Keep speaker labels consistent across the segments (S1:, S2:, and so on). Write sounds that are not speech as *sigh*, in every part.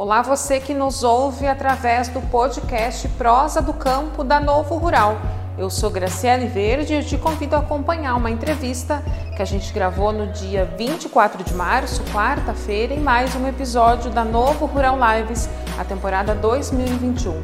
S1: Olá, você que nos ouve através do podcast Prosa do Campo da Novo Rural. Eu sou Graciele Verde e te convido a acompanhar uma entrevista que a gente gravou no dia 24 de março, quarta-feira, em mais um episódio da Novo Rural Lives, a temporada 2021.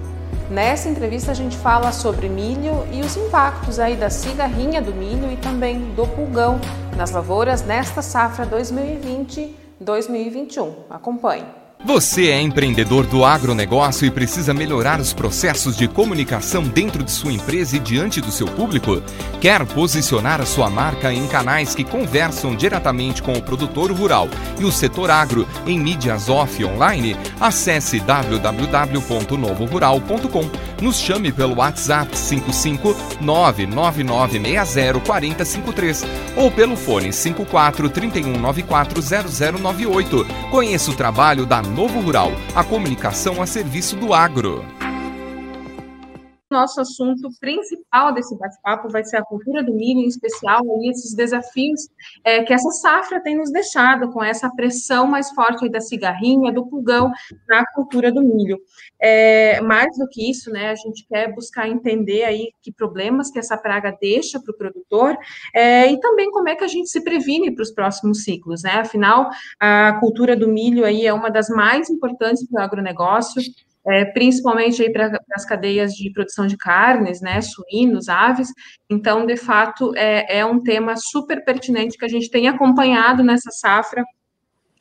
S1: Nessa entrevista a gente fala sobre milho e os impactos aí da cigarrinha do milho e também do pulgão nas lavouras nesta safra 2020-2021. Acompanhe.
S2: Você é empreendedor do agronegócio e precisa melhorar os processos de comunicação dentro de sua empresa e diante do seu público? Quer posicionar a sua marca em canais que conversam diretamente com o produtor rural e o setor agro em mídias off online? Acesse www.novorural.com. Nos chame pelo WhatsApp 55 999604053 ou pelo fone 54 3194 0098. Conheça o trabalho da Novo Rural, a comunicação a serviço do agro.
S1: Nosso assunto principal desse bate-papo vai ser a cultura do milho, em especial aí, esses desafios é, que essa safra tem nos deixado com essa pressão mais forte da cigarrinha, do pulgão na cultura do milho. É, mais do que isso, né, a gente quer buscar entender aí que problemas que essa praga deixa para o produtor é, e também como é que a gente se previne para os próximos ciclos, né? Afinal, a cultura do milho aí é uma das mais importantes para o agronegócio é, principalmente aí para as cadeias de produção de carnes, né, suínos, aves. Então, de fato, é, é um tema super pertinente que a gente tem acompanhado nessa safra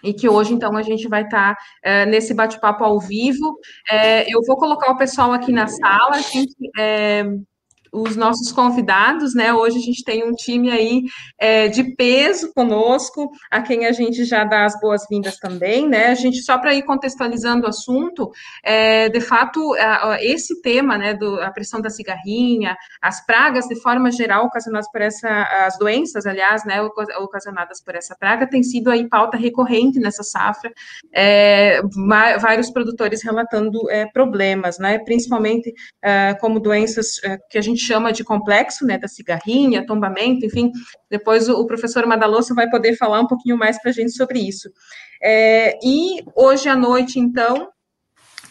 S1: e que hoje, então, a gente vai estar tá, é, nesse bate-papo ao vivo. É, eu vou colocar o pessoal aqui na sala, a gente é, os nossos convidados, né? Hoje a gente tem um time aí é, de peso conosco, a quem a gente já dá as boas-vindas também, né? A gente, só para ir contextualizando o assunto, é, de fato, a, esse tema, né, do, a pressão da cigarrinha, as pragas de forma geral ocasionadas por essa, as doenças, aliás, né, ocasionadas por essa praga, tem sido aí pauta recorrente nessa safra, é, vários produtores relatando é, problemas, né? Principalmente é, como doenças é, que a gente chama de complexo, né, da cigarrinha, tombamento, enfim, depois o, professor Madaloso vai poder falar um pouquinho mais para a gente sobre isso. É, e hoje à noite, então,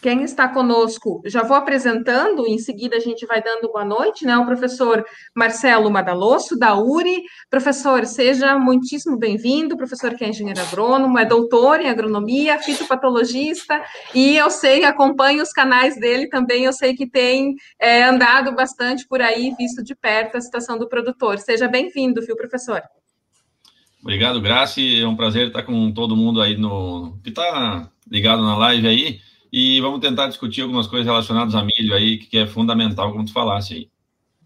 S1: quem está conosco, já vou apresentando, em seguida a gente vai dando boa noite, né? O professor Marcelo Madalosso, da URI. Professor, seja muitíssimo bem-vindo, professor que é engenheiro agrônomo, é doutor em agronomia, fitopatologista, e eu sei, acompanho os canais dele também, eu sei que tem é, andado bastante por aí, visto de perto a situação do produtor. Seja bem-vindo, viu, professor?
S3: Obrigado, Graci. É um prazer estar com todo mundo aí no que está ligado na live aí e vamos tentar discutir algumas coisas relacionadas a milho aí, que é fundamental, como tu falasse aí.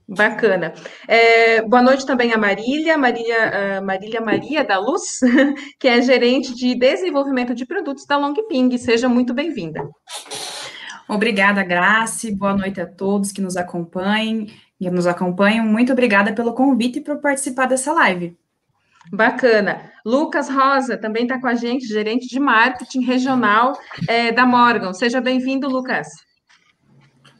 S1: Bacana. É, boa noite também a Marília, Marília, uh, Marília Maria da Luz, *laughs* que é gerente de desenvolvimento de produtos da Longping. Seja muito bem-vinda.
S4: Obrigada, Grace. Boa noite a todos que nos acompanhem e nos acompanham. Muito obrigada pelo convite e por participar dessa live.
S1: Bacana. Lucas Rosa também está com a gente, gerente de marketing regional é, da Morgan. Seja bem-vindo, Lucas.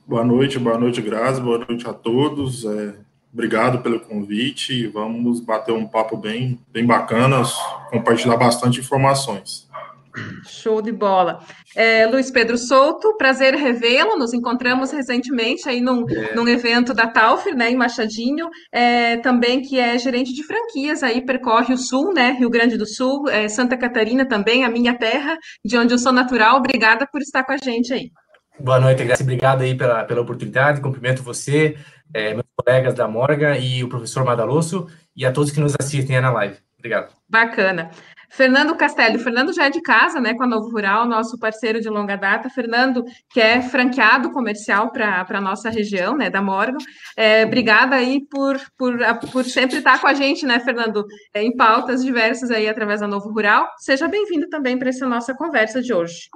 S5: Boa noite, boa noite, Grazi, boa noite a todos. É, obrigado pelo convite. Vamos bater um papo bem, bem bacana, compartilhar bastante informações.
S1: Show de bola. É, Luiz Pedro Souto, prazer revê-lo. Nos encontramos recentemente aí num, é. num evento da Taufer, né, em Machadinho, é, também que é gerente de franquias aí, percorre o Sul, né, Rio Grande do Sul, é, Santa Catarina também, a minha terra, de onde eu sou natural. Obrigada por estar com a gente aí.
S6: Boa noite, Graça. Obrigado aí pela, pela oportunidade. Cumprimento você, é, meus colegas da Morga e o professor Madalosso e a todos que nos assistem aí na live. Obrigado.
S1: Bacana. Fernando Castelli, Fernando já é de casa, né, com a Novo Rural, nosso parceiro de longa data. Fernando, que é franqueado comercial para a nossa região, né, da Morgan. É, obrigada aí por, por, por sempre estar com a gente, né, Fernando, é, em pautas diversas aí através da Novo Rural. Seja bem-vindo também para essa nossa conversa de hoje.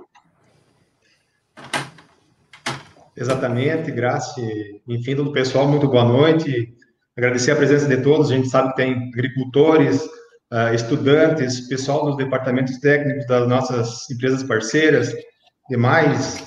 S7: Exatamente, Graça. Enfim, do pessoal, muito boa noite. Agradecer a presença de todos. A gente sabe que tem agricultores, uh, estudantes, pessoal dos departamentos técnicos das nossas empresas parceiras, demais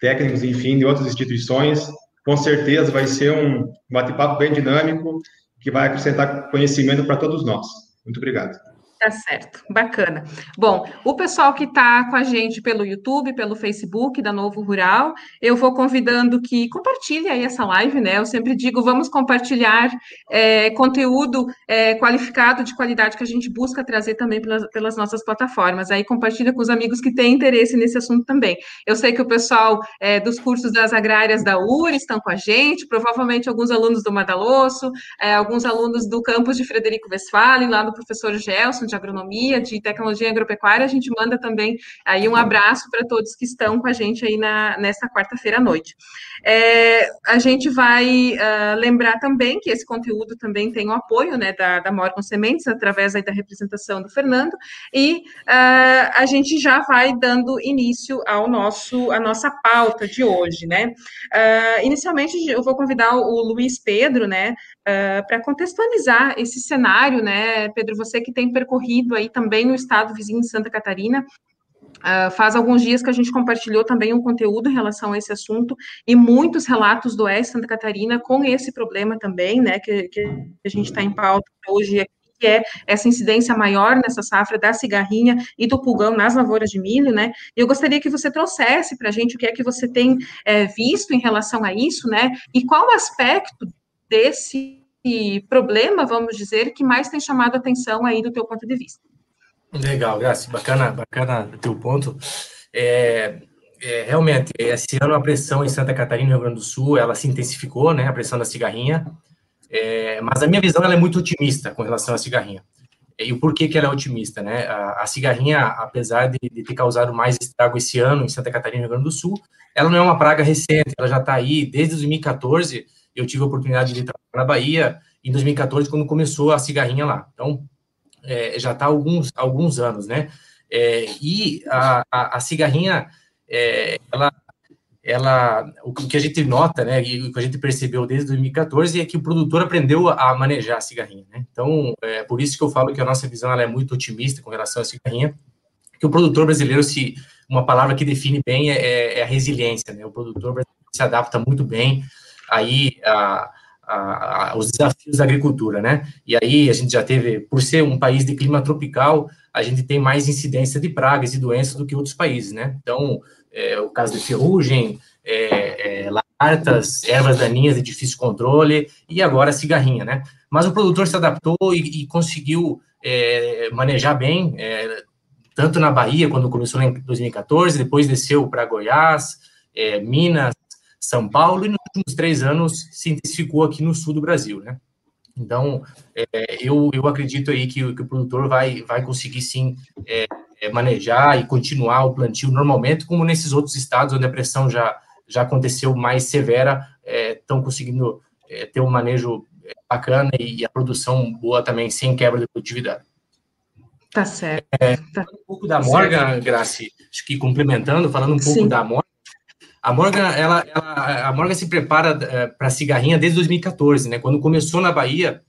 S7: técnicos, enfim, de outras instituições. Com certeza vai ser um bate-papo bem dinâmico que vai acrescentar conhecimento para todos nós. Muito obrigado.
S1: Tá certo, bacana. Bom, o pessoal que está com a gente pelo YouTube, pelo Facebook da Novo Rural, eu vou convidando que compartilhe aí essa live, né? Eu sempre digo, vamos compartilhar é, conteúdo é, qualificado, de qualidade, que a gente busca trazer também pelas, pelas, nossas plataformas. Aí compartilha com os amigos que têm interesse nesse assunto também. Eu sei que o pessoal é, dos cursos das agrárias da URI estão com a gente, provavelmente alguns alunos do Madalosso, é, alguns alunos do campus de Frederico Westphalen, lá do professor Gelson, de agronomia, de tecnologia agropecuária, a gente manda também aí um abraço para todos que estão com a gente aí na, nesta quarta-feira à noite. É, a gente vai uh, lembrar também que esse conteúdo também tem o apoio né, da, da Morgan Sementes, através aí da representação do Fernando, e uh, a gente já vai dando início ao nosso, a nossa pauta de hoje, né? Uh, inicialmente, eu vou convidar o Luiz Pedro, né, para contextualizar esse cenário, né, Pedro, você que tem percorrido aí também no estado vizinho de Santa Catarina, Uh, faz alguns dias que a gente compartilhou também um conteúdo em relação a esse assunto e muitos relatos do Oeste Santa Catarina com esse problema também, né, que, que a gente está em pauta hoje aqui, que é essa incidência maior nessa safra da cigarrinha e do pulgão nas lavouras de milho, né? Eu gostaria que você trouxesse para a gente o que é que você tem é, visto em relação a isso, né? E qual aspecto desse problema, vamos dizer, que mais tem chamado a atenção aí do teu ponto de vista.
S6: Legal, Graça, bacana, bacana o teu ponto. É, é, realmente, esse ano a pressão em Santa Catarina, no Rio Grande do Sul, ela se intensificou, né, a pressão da cigarrinha, é, mas a minha visão ela é muito otimista com relação à cigarrinha. E o porquê que ela é otimista, né? A, a cigarrinha, apesar de, de, ter causado mais estrago esse ano em Santa Catarina, no Rio Grande do Sul, ela não é uma praga recente, ela já está aí desde 2014. Eu tive a oportunidade de trabalhar na Bahia em 2014, quando começou a cigarrinha lá. Então, é, já está há alguns, alguns anos, né? É, e a, a, a cigarrinha, é, ela, ela, o que a gente nota, né, e o que a gente percebeu desde 2014 é que o produtor aprendeu a manejar a cigarrinha, né? Então, é por isso que eu falo que a nossa visão ela é muito otimista com relação à cigarrinha, que o produtor brasileiro, se uma palavra que define bem é, é a resiliência, né? O produtor se adapta muito bem aí a a, a, os desafios da agricultura, né? E aí a gente já teve, por ser um país de clima tropical, a gente tem mais incidência de pragas e doenças do que outros países, né? Então, é, o caso de ferrugem, é, é, lagartas, ervas daninhas de difícil controle e agora cigarrinha, né? Mas o produtor se adaptou e, e conseguiu é, manejar bem, é, tanto na Bahia, quando começou em 2014, depois desceu para Goiás, é, Minas, são Paulo e nos últimos três anos se intensificou aqui no sul do Brasil, né? Então, é, eu, eu acredito aí que, que, o produtor vai, vai conseguir sim é, é, manejar e continuar o plantio normalmente, como nesses outros estados onde a pressão já, já aconteceu mais severa, estão é, conseguindo é, ter um manejo é, bacana e, e, a produção boa também, sem quebra de produtividade.
S1: Tá certo.
S6: Tá. Um pouco da Morgan, Graci, acho que complementando, falando um pouco sim. da Morgan, a Morgan, ela, ela, a Morgan se prepara é, para cigarrinha desde 2014, né? Quando começou na Bahia,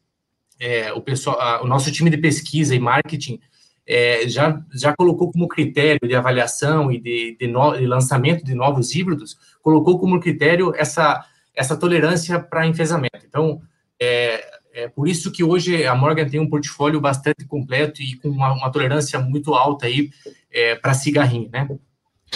S6: é, o pessoal, a, o nosso time de pesquisa e marketing é, já, já colocou como critério de avaliação e de, de, no, de lançamento de novos híbridos, colocou como critério essa, essa tolerância para enfesamento. Então, é, é por isso que hoje a Morgan tem um portfólio bastante completo e com uma, uma tolerância muito alta aí é, para cigarrinho, né?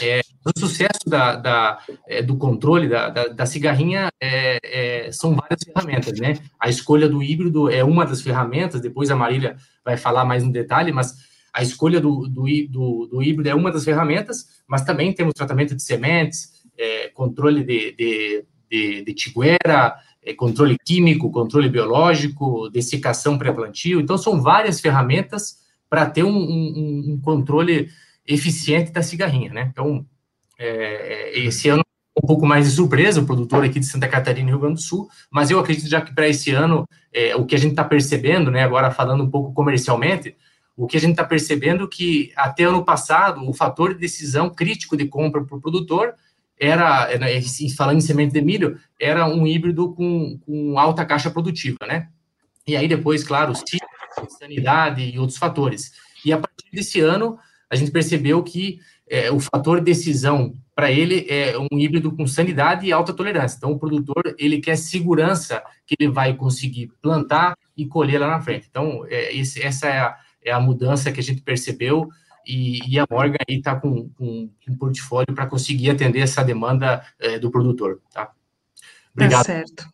S6: É, o sucesso da, da é, do controle da, da, da cigarrinha é, é, são várias ferramentas, né? A escolha do híbrido é uma das ferramentas, depois a Marília vai falar mais no detalhe, mas a escolha do, do, do, do híbrido é uma das ferramentas, mas também temos tratamento de sementes, é, controle de, de, de, de tiguera, é, controle químico, controle biológico, dessecação pré-plantio. Então, são várias ferramentas para ter um, um, um controle eficiente da cigarrinha, né? Então, é, é, esse ano um pouco mais de surpresa, o produtor aqui de Santa Catarina e Rio Grande do Sul, mas eu acredito já que para esse ano, é, o que a gente está percebendo, né, agora falando um pouco comercialmente, o que a gente está percebendo que até ano passado, o fator de decisão crítico de compra para o produtor era, falando em semente de milho, era um híbrido com, com alta caixa produtiva, né? E aí depois, claro, sanidade e outros fatores. E a partir desse ano, a gente percebeu que é, o fator decisão para ele é um híbrido com sanidade e alta tolerância. Então, o produtor ele quer segurança que ele vai conseguir plantar e colher lá na frente. Então, é, esse, essa é a, é a mudança que a gente percebeu e, e a Morgan aí está com, com, um portfólio para conseguir atender essa demanda é, do produtor, tá?
S1: Obrigado. Tá certo.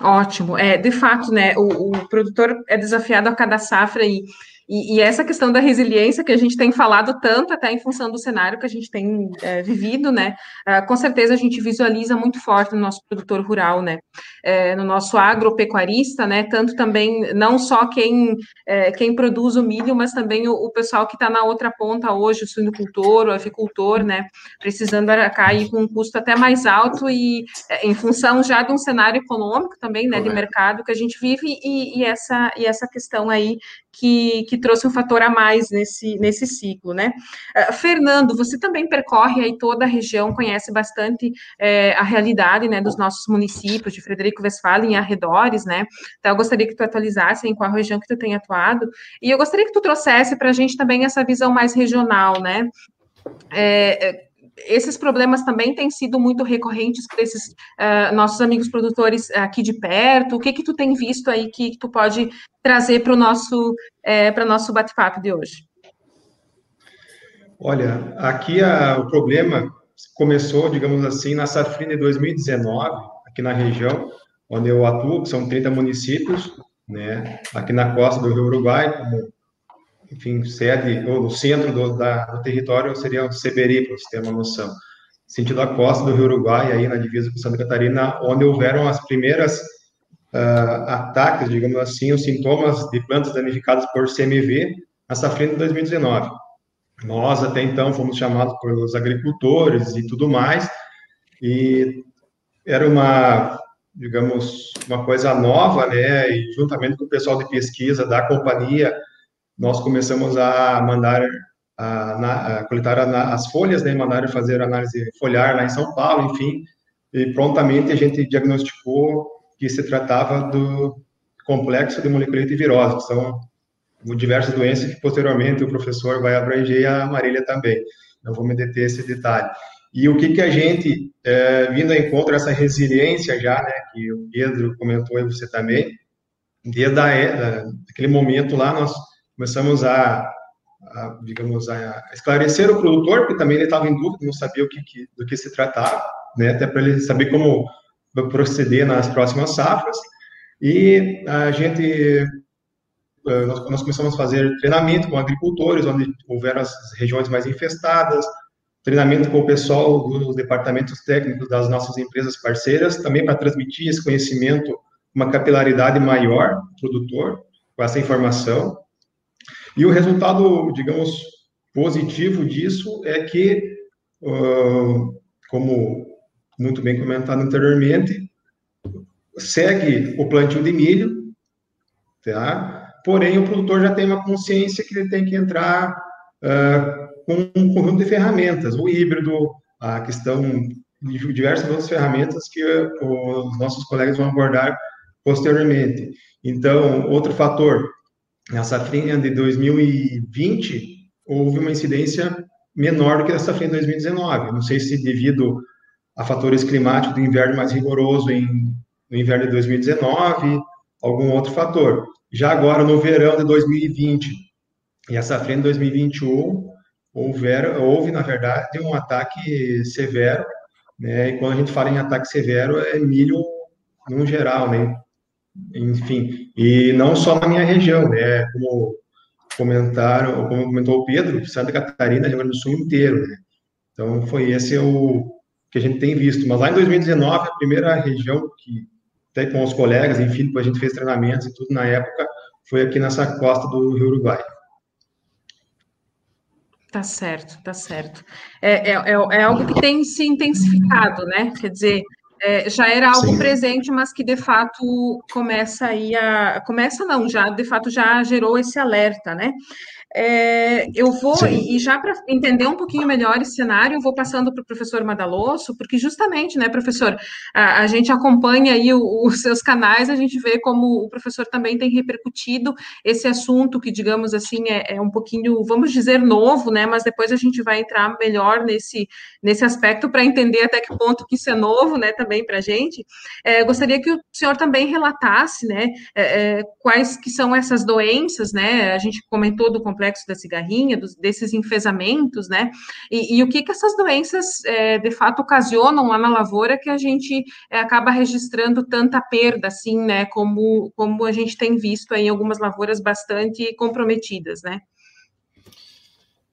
S1: Ótimo. É, de fato, né, o, o produtor é desafiado a cada safra e e, e, essa questão da resiliência que a gente tem falado tanto, até em função do cenário que a gente tem é, vivido, né? Uh, com certeza a gente visualiza muito forte no nosso produtor rural, né? É, no nosso agropecuarista, né? Tanto também, não só quem, é, quem produz o milho, mas também o, o pessoal que está na outra ponta hoje, o suinocultor, o avicultor, né? Precisando cair com um custo até mais alto e é, em função já de um cenário econômico também, né? De mercado que a gente vive e, e essa, e essa questão aí que, que trouxe um fator a mais nesse, nesse ciclo, né? Uh, Fernando, você também percorre aí toda a região, conhece bastante é, a realidade, né, dos nossos municípios, de Frederico Westphalen e arredores, né? Então, eu gostaria que tu atualizasse em qual região que tu tem atuado, e eu gostaria que tu trouxesse para a gente também essa visão mais regional, né? É, esses problemas também têm sido muito recorrentes para esses uh, nossos amigos produtores aqui de perto. O que que tu tem visto aí que, que tu pode trazer para o nosso é, para nosso bate-papo de hoje?
S7: Olha, aqui a, o problema começou, digamos assim, na safrinha de 2019, aqui na região onde eu atuo, que são 30 municípios, né, aqui na costa do Rio Uruguai, como enfim, sede, ou no centro do, da, do território seria o Seberi, para você ter uma noção. Sentido a costa do Rio Uruguai, aí na divisa com Santa Catarina, onde houveram as primeiras uh, ataques, digamos assim, os sintomas de plantas danificadas por CMV na safrinha de 2019. Nós, até então, fomos chamados pelos agricultores e tudo mais, e era uma, digamos, uma coisa nova, né, e juntamente com o pessoal de pesquisa da companhia, nós começamos a mandar, a, a coletar a, as folhas, né, mandar fazer análise foliar lá em São Paulo, enfim, e prontamente a gente diagnosticou que se tratava do complexo de moleculite virose, que são diversas doenças que posteriormente o professor vai abranger e a Marília também. Não vou me deter esse detalhe. E o que que a gente, é, vindo a encontro essa resiliência já, né, que o Pedro comentou e você também, desde a, aquele momento lá, nós começamos a, a, digamos, a esclarecer o produtor, porque também ele estava em dúvida, não sabia o que, que, do que se tratava, né, até para ele saber como proceder nas próximas safras, e a gente, eh, nós, nós começamos a fazer treinamento com agricultores, onde houveram as regiões mais infestadas, treinamento com o pessoal dos departamentos técnicos das nossas empresas parceiras, também para transmitir esse conhecimento, uma capilaridade maior produtor, com essa informação, e o resultado, digamos, positivo disso é que, como muito bem comentado anteriormente, segue o plantio de milho, tá? Porém, o produtor já tem uma consciência que ele tem que entrar uh, com um conjunto de ferramentas, o híbrido, a questão de diversas outras ferramentas que os nossos colegas vão abordar posteriormente. Então, outro fator, na safrinha de 2020, houve uma incidência menor do que na safrinha de 2019. Não sei se devido a fatores climáticos do inverno mais rigoroso em, no inverno de 2019, algum outro fator. Já agora, no verão de 2020 e a safrinha de 2021, houver, houve, na verdade, um ataque severo, né? E quando a gente fala em ataque severo, é milho no geral, né? Enfim, e não só na minha região, né, como comentaram, como comentou o Pedro, Santa Catarina, Rio Grande do Sul inteiro, né, então foi esse o que a gente tem visto, mas lá em 2019, a primeira região que, até com os colegas, enfim, a gente fez treinamentos e tudo na época, foi aqui nessa costa do Rio Uruguai.
S1: Tá certo, tá certo. É, é, é, é algo que tem se intensificado, né? Quer dizer, é, já era algo Sim. presente, mas que de fato começa aí a. Começa não, já de fato já gerou esse alerta, né? É, eu vou, Sim. e já para entender um pouquinho melhor esse cenário, eu vou passando para o professor Madalosso, porque justamente, né, professor, a, a gente acompanha aí o, os seus canais, a gente vê como o professor também tem repercutido esse assunto que, digamos assim, é, é um pouquinho, vamos dizer, novo, né, mas depois a gente vai entrar melhor nesse, nesse aspecto para entender até que ponto que isso é novo, né, também para a gente. É, gostaria que o senhor também relatasse, né, é, é, quais que são essas doenças, né, a gente comentou do complexo da cigarrinha, dos, desses enfesamentos, né? E, e, o que que essas doenças é, de fato ocasionam lá na lavoura que a gente é, acaba registrando tanta perda, assim, né? Como, como a gente tem visto em algumas lavouras bastante comprometidas, né?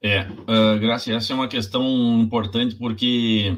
S3: É, uh, Graça, essa é uma questão importante porque,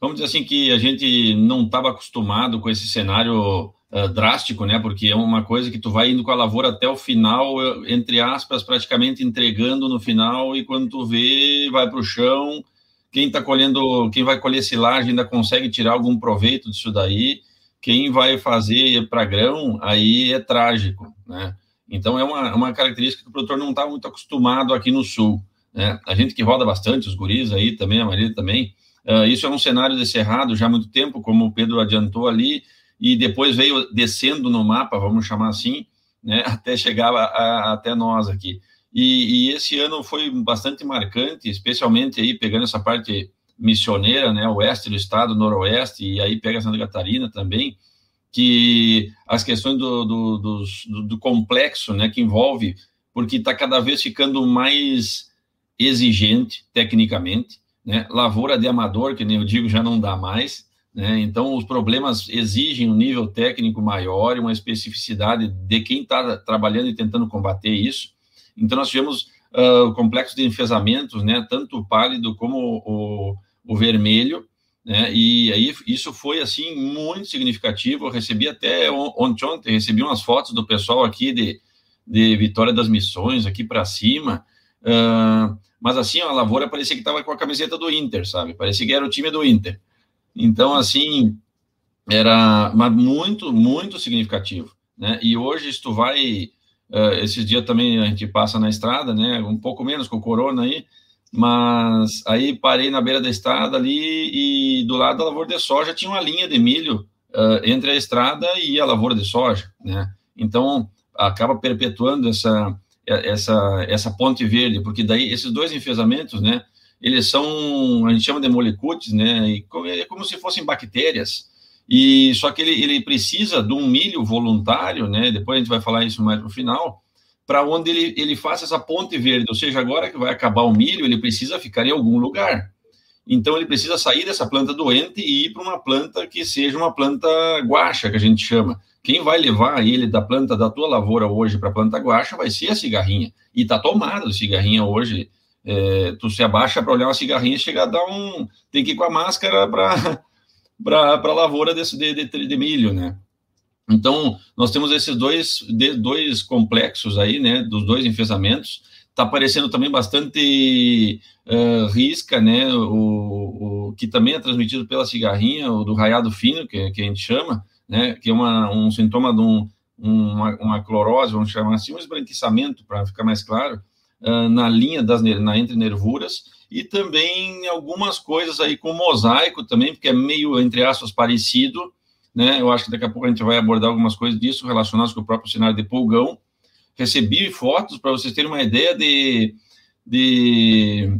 S3: vamos dizer assim, que a gente não estava acostumado com esse cenário uh, drástico, né? Porque é uma coisa que tu vai indo com a lavoura até o final, entre aspas, praticamente entregando no final, e quando tu vê, vai para o chão. Quem está colhendo, quem vai colher silagem ainda consegue tirar algum proveito disso daí. Quem vai fazer para grão, aí é trágico, né? Então é uma, uma característica que o produtor não está muito acostumado aqui no sul. Né? A gente que roda bastante, os guris aí também, a Maria também, uh, isso é um cenário de cerrado já há muito tempo, como o Pedro adiantou ali, e depois veio descendo no mapa, vamos chamar assim, né, *laughs* até chegar a, a, até nós aqui. E, e, esse ano foi bastante marcante, especialmente aí pegando essa parte missioneira, né, oeste do estado, noroeste, e aí pega Santa Catarina também, que as questões do, do, do, do complexo, né, que envolve, porque está cada vez ficando mais exigente tecnicamente, né, lavoura de amador, que nem eu digo, já não dá mais, né? Então, os problemas exigem um nível técnico maior e uma especificidade de quem está trabalhando e tentando combater isso. Então, nós tivemos uh, o complexo de enfesamentos, né? tanto o pálido como o, o vermelho, né? e aí isso foi assim muito significativo. Eu recebi até ontem, ontem recebi umas fotos do pessoal aqui de, de Vitória das Missões, aqui para cima. Uh, mas assim, a lavoura parecia que estava com a camiseta do Inter, sabe? Parecia que era o time do Inter. Então, assim, era muito, muito significativo, né? E hoje, se tu vai, uh, esses dias também a gente passa na estrada, né? Um pouco menos com o corona aí, mas aí parei na beira da estrada ali e do lado da lavoura de soja tinha uma linha de milho uh, entre a estrada e a lavoura de soja, né? Então, acaba perpetuando essa, essa, essa ponte verde, porque daí esses dois enfesamentos, né? Eles são, a gente chama de molicutes, né? E é como se fossem bactérias. E só que ele, ele precisa de um milho voluntário, né? Depois a gente vai falar isso mais no final, para onde ele, ele faça essa ponte verde. Ou seja, agora que vai acabar o milho, ele precisa ficar em algum lugar. Então ele precisa sair dessa planta doente e ir para uma planta que seja uma planta guaxa, que a gente chama. Quem vai levar ele da planta da tua lavoura hoje para a planta guaxa vai ser a cigarrinha. E está tomada a cigarrinha hoje é, tu se abaixa para olhar uma cigarrinha chega a dar um. Tem que ir com a máscara para *laughs* a lavoura desse, de, de, de, milho, né? Então, nós temos esses dois, de, dois complexos aí, né? Dos dois enfesamentos. Está aparecendo também bastante uh, risca, né? O, o, que também é transmitido pela cigarrinha, o do raiado fino, que, que a gente chama, né? Que é uma, um sintoma de um, uma, uma clorose, vamos chamar assim, um esbranquiçamento, para ficar mais claro, uh, na linha das na entre nervuras e também algumas coisas aí com mosaico também, porque é meio entre aspas parecido, né? Eu acho que daqui a pouco a gente vai abordar algumas coisas disso relacionadas com o próprio cenário de pulgão. Recebi fotos para vocês terem uma ideia de de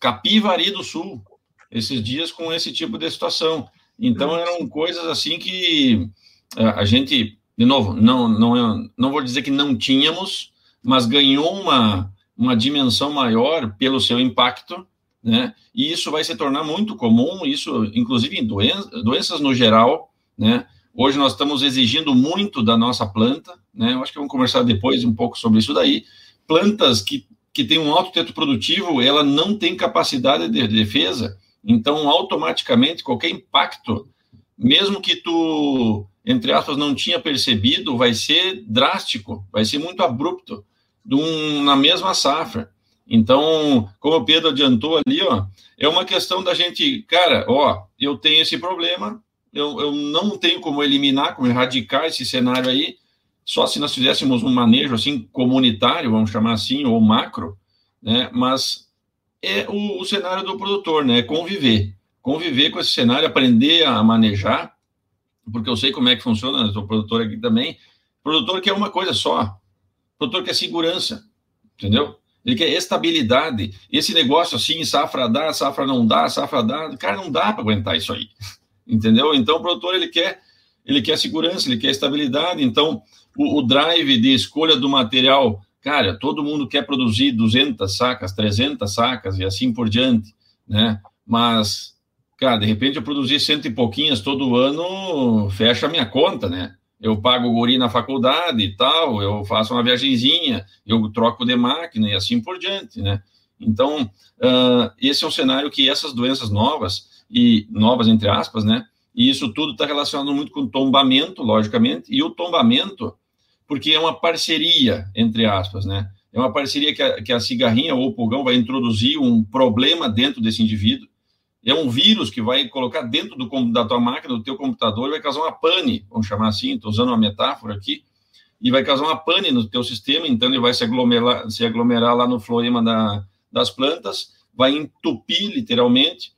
S3: Capivari do Sul esses dias com esse tipo de situação. Então eram coisas assim que a gente, de novo, não não não vou dizer que não tínhamos, mas ganhou uma uma dimensão maior pelo seu impacto, né? E isso vai se tornar muito comum, isso inclusive em doenças no geral, né? Hoje nós estamos exigindo muito da nossa planta, né? Eu acho que vamos conversar depois um pouco sobre isso daí. Plantas que, que têm um alto teto produtivo, ela não tem capacidade de defesa, então automaticamente qualquer impacto, mesmo que tu entre aspas não tinha percebido, vai ser drástico, vai ser muito abrupto um, na mesma safra. Então, como o Pedro adiantou ali, ó, é uma questão da gente, cara, ó, eu tenho esse problema, eu, eu não tenho como eliminar, como erradicar esse cenário aí, só se nós fizéssemos um manejo assim comunitário, vamos chamar assim, ou macro, né? Mas é o, o cenário do produtor, né? Conviver, conviver com esse cenário, aprender a manejar, porque eu sei como é que funciona, sou produtor aqui também. Produtor quer uma coisa só, o produtor quer segurança, entendeu? Ele quer estabilidade. Esse negócio assim, safra dá, safra não dá, safra dá, cara, não dá para aguentar isso aí, *laughs* entendeu? Então o produtor ele quer, ele quer segurança, ele quer estabilidade. Então o, o drive de escolha do material, cara, todo mundo quer produzir 200 sacas, 300 sacas e assim por diante, né? Mas cara, de repente eu produzir cento e pouquinhas todo ano, fecha a minha conta, né? Eu pago o guri na faculdade e tal, eu faço uma viagenzinha, eu troco de máquina e assim por diante, né? Então, uh, esse é um cenário que essas doenças novas, e novas entre aspas, né? E isso tudo está relacionado muito com tombamento, logicamente, e o tombamento, porque é uma parceria, entre aspas, né? É uma parceria que a, que a cigarrinha ou o pulgão vai introduzir um problema dentro desse indivíduo, é um vírus que vai colocar dentro do, da tua máquina, do teu computador, vai causar uma pane, vamos chamar assim, estou usando uma metáfora aqui, e vai causar uma pane no teu sistema, então ele vai se aglomerar, se aglomerar lá no floema da, das plantas, vai entupir literalmente,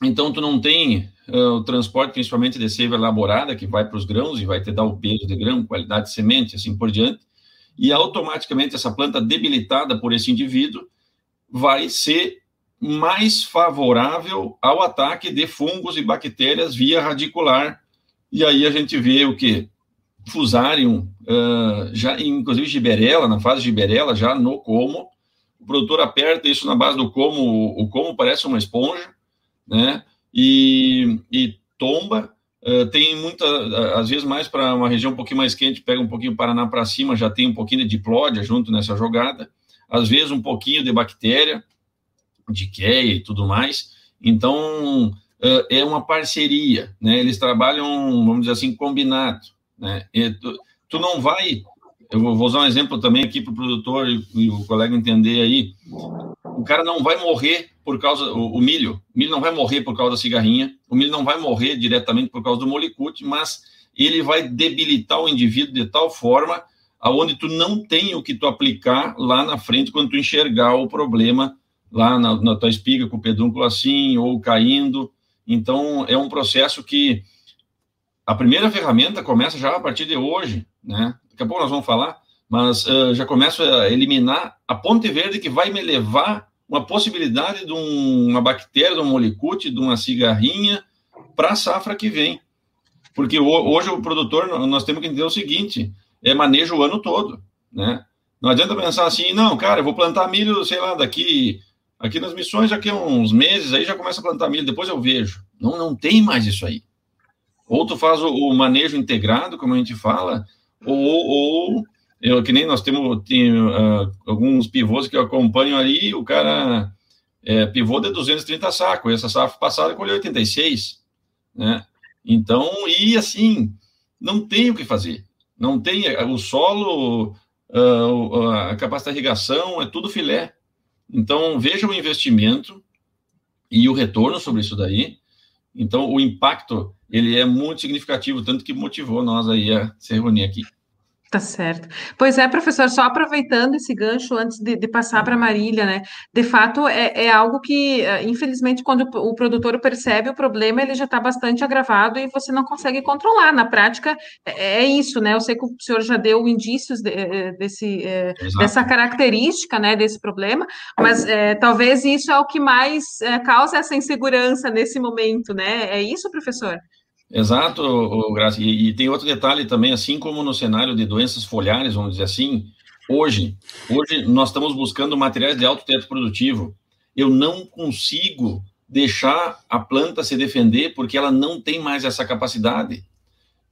S3: então tu não tem uh, o transporte, principalmente de seiva elaborada, que vai para os grãos e vai te dar o peso de grão, qualidade de semente, assim por diante, e automaticamente essa planta debilitada por esse indivíduo vai ser mais favorável ao ataque de fungos e bactérias via radicular. E aí a gente vê o que? Fusarium, uh, já, inclusive giberela, na fase giberela, já no como. O produtor aperta isso na base do como, o como parece uma esponja, né? E, e tomba. Uh, tem muita, às vezes mais para uma região um pouquinho mais quente, pega um pouquinho Paraná para cima, já tem um pouquinho de diplódia junto nessa jogada. Às vezes um pouquinho de bactéria, de QE e tudo mais. Então, é uma parceria, né? Eles trabalham, vamos dizer assim, combinado, né? Tu, tu, não vai... Eu vou usar um exemplo também aqui para o produtor e, e, o colega entender aí. O cara não vai morrer por causa... O, o, milho, o milho não vai morrer por causa da cigarrinha, o milho não vai morrer diretamente por causa do molicute, mas ele vai debilitar o indivíduo de tal forma aonde tu não tem o que tu aplicar lá na frente quando tu enxergar o problema lá na, na tua espiga com o pedúnculo assim, ou caindo. Então, é um processo que a primeira ferramenta começa já a partir de hoje, né? Daqui a pouco nós vamos falar, mas uh, já começo a eliminar a ponte verde que vai me levar uma possibilidade de um, uma bactéria, de um molicute, de uma cigarrinha para a safra que vem. Porque hoje o produtor, nós temos que entender o seguinte, é manejo o ano todo, né? Não adianta pensar assim, não, cara, eu vou plantar milho, sei lá, daqui Aqui nas missões, daqui a uns meses, aí já começa a plantar milho, depois eu vejo. Não, não tem mais isso aí. Ou tu faz o, o manejo integrado, como a gente fala, ou, ou eu, que nem nós temos tem, uh, alguns pivôs que eu acompanho ali, o cara é, pivô de 230 sacos, essa safra passada colheu 86, né? Então, e assim, não tem o que fazer. Não tem, o solo, uh, a capacidade de irrigação, é tudo filé. Então, veja o investimento e o retorno sobre isso daí. Então, o impacto, ele é muito significativo, tanto que motivou nós aí a se reunir aqui.
S1: Tá certo. Pois é, professor, só aproveitando esse gancho antes de, de passar para a Marília, né? De fato, é, é, algo que, eh, infelizmente, quando o produtor percebe o problema, ele já está bastante agravado e você não consegue controlar. Na prática, é, é, isso, né? Eu sei que o senhor já deu indícios de, eh, desse, é, dessa característica, né, desse problema, mas talvez isso é o que mais causa essa insegurança nesse momento, né? É isso, professor?
S3: Exato, Graça. E, e, tem outro detalhe também, assim como no cenário de doenças foliares, vamos dizer assim, hoje, hoje nós estamos buscando materiais de alto teto produtivo. Eu não consigo deixar a planta se defender porque ela não tem mais essa capacidade.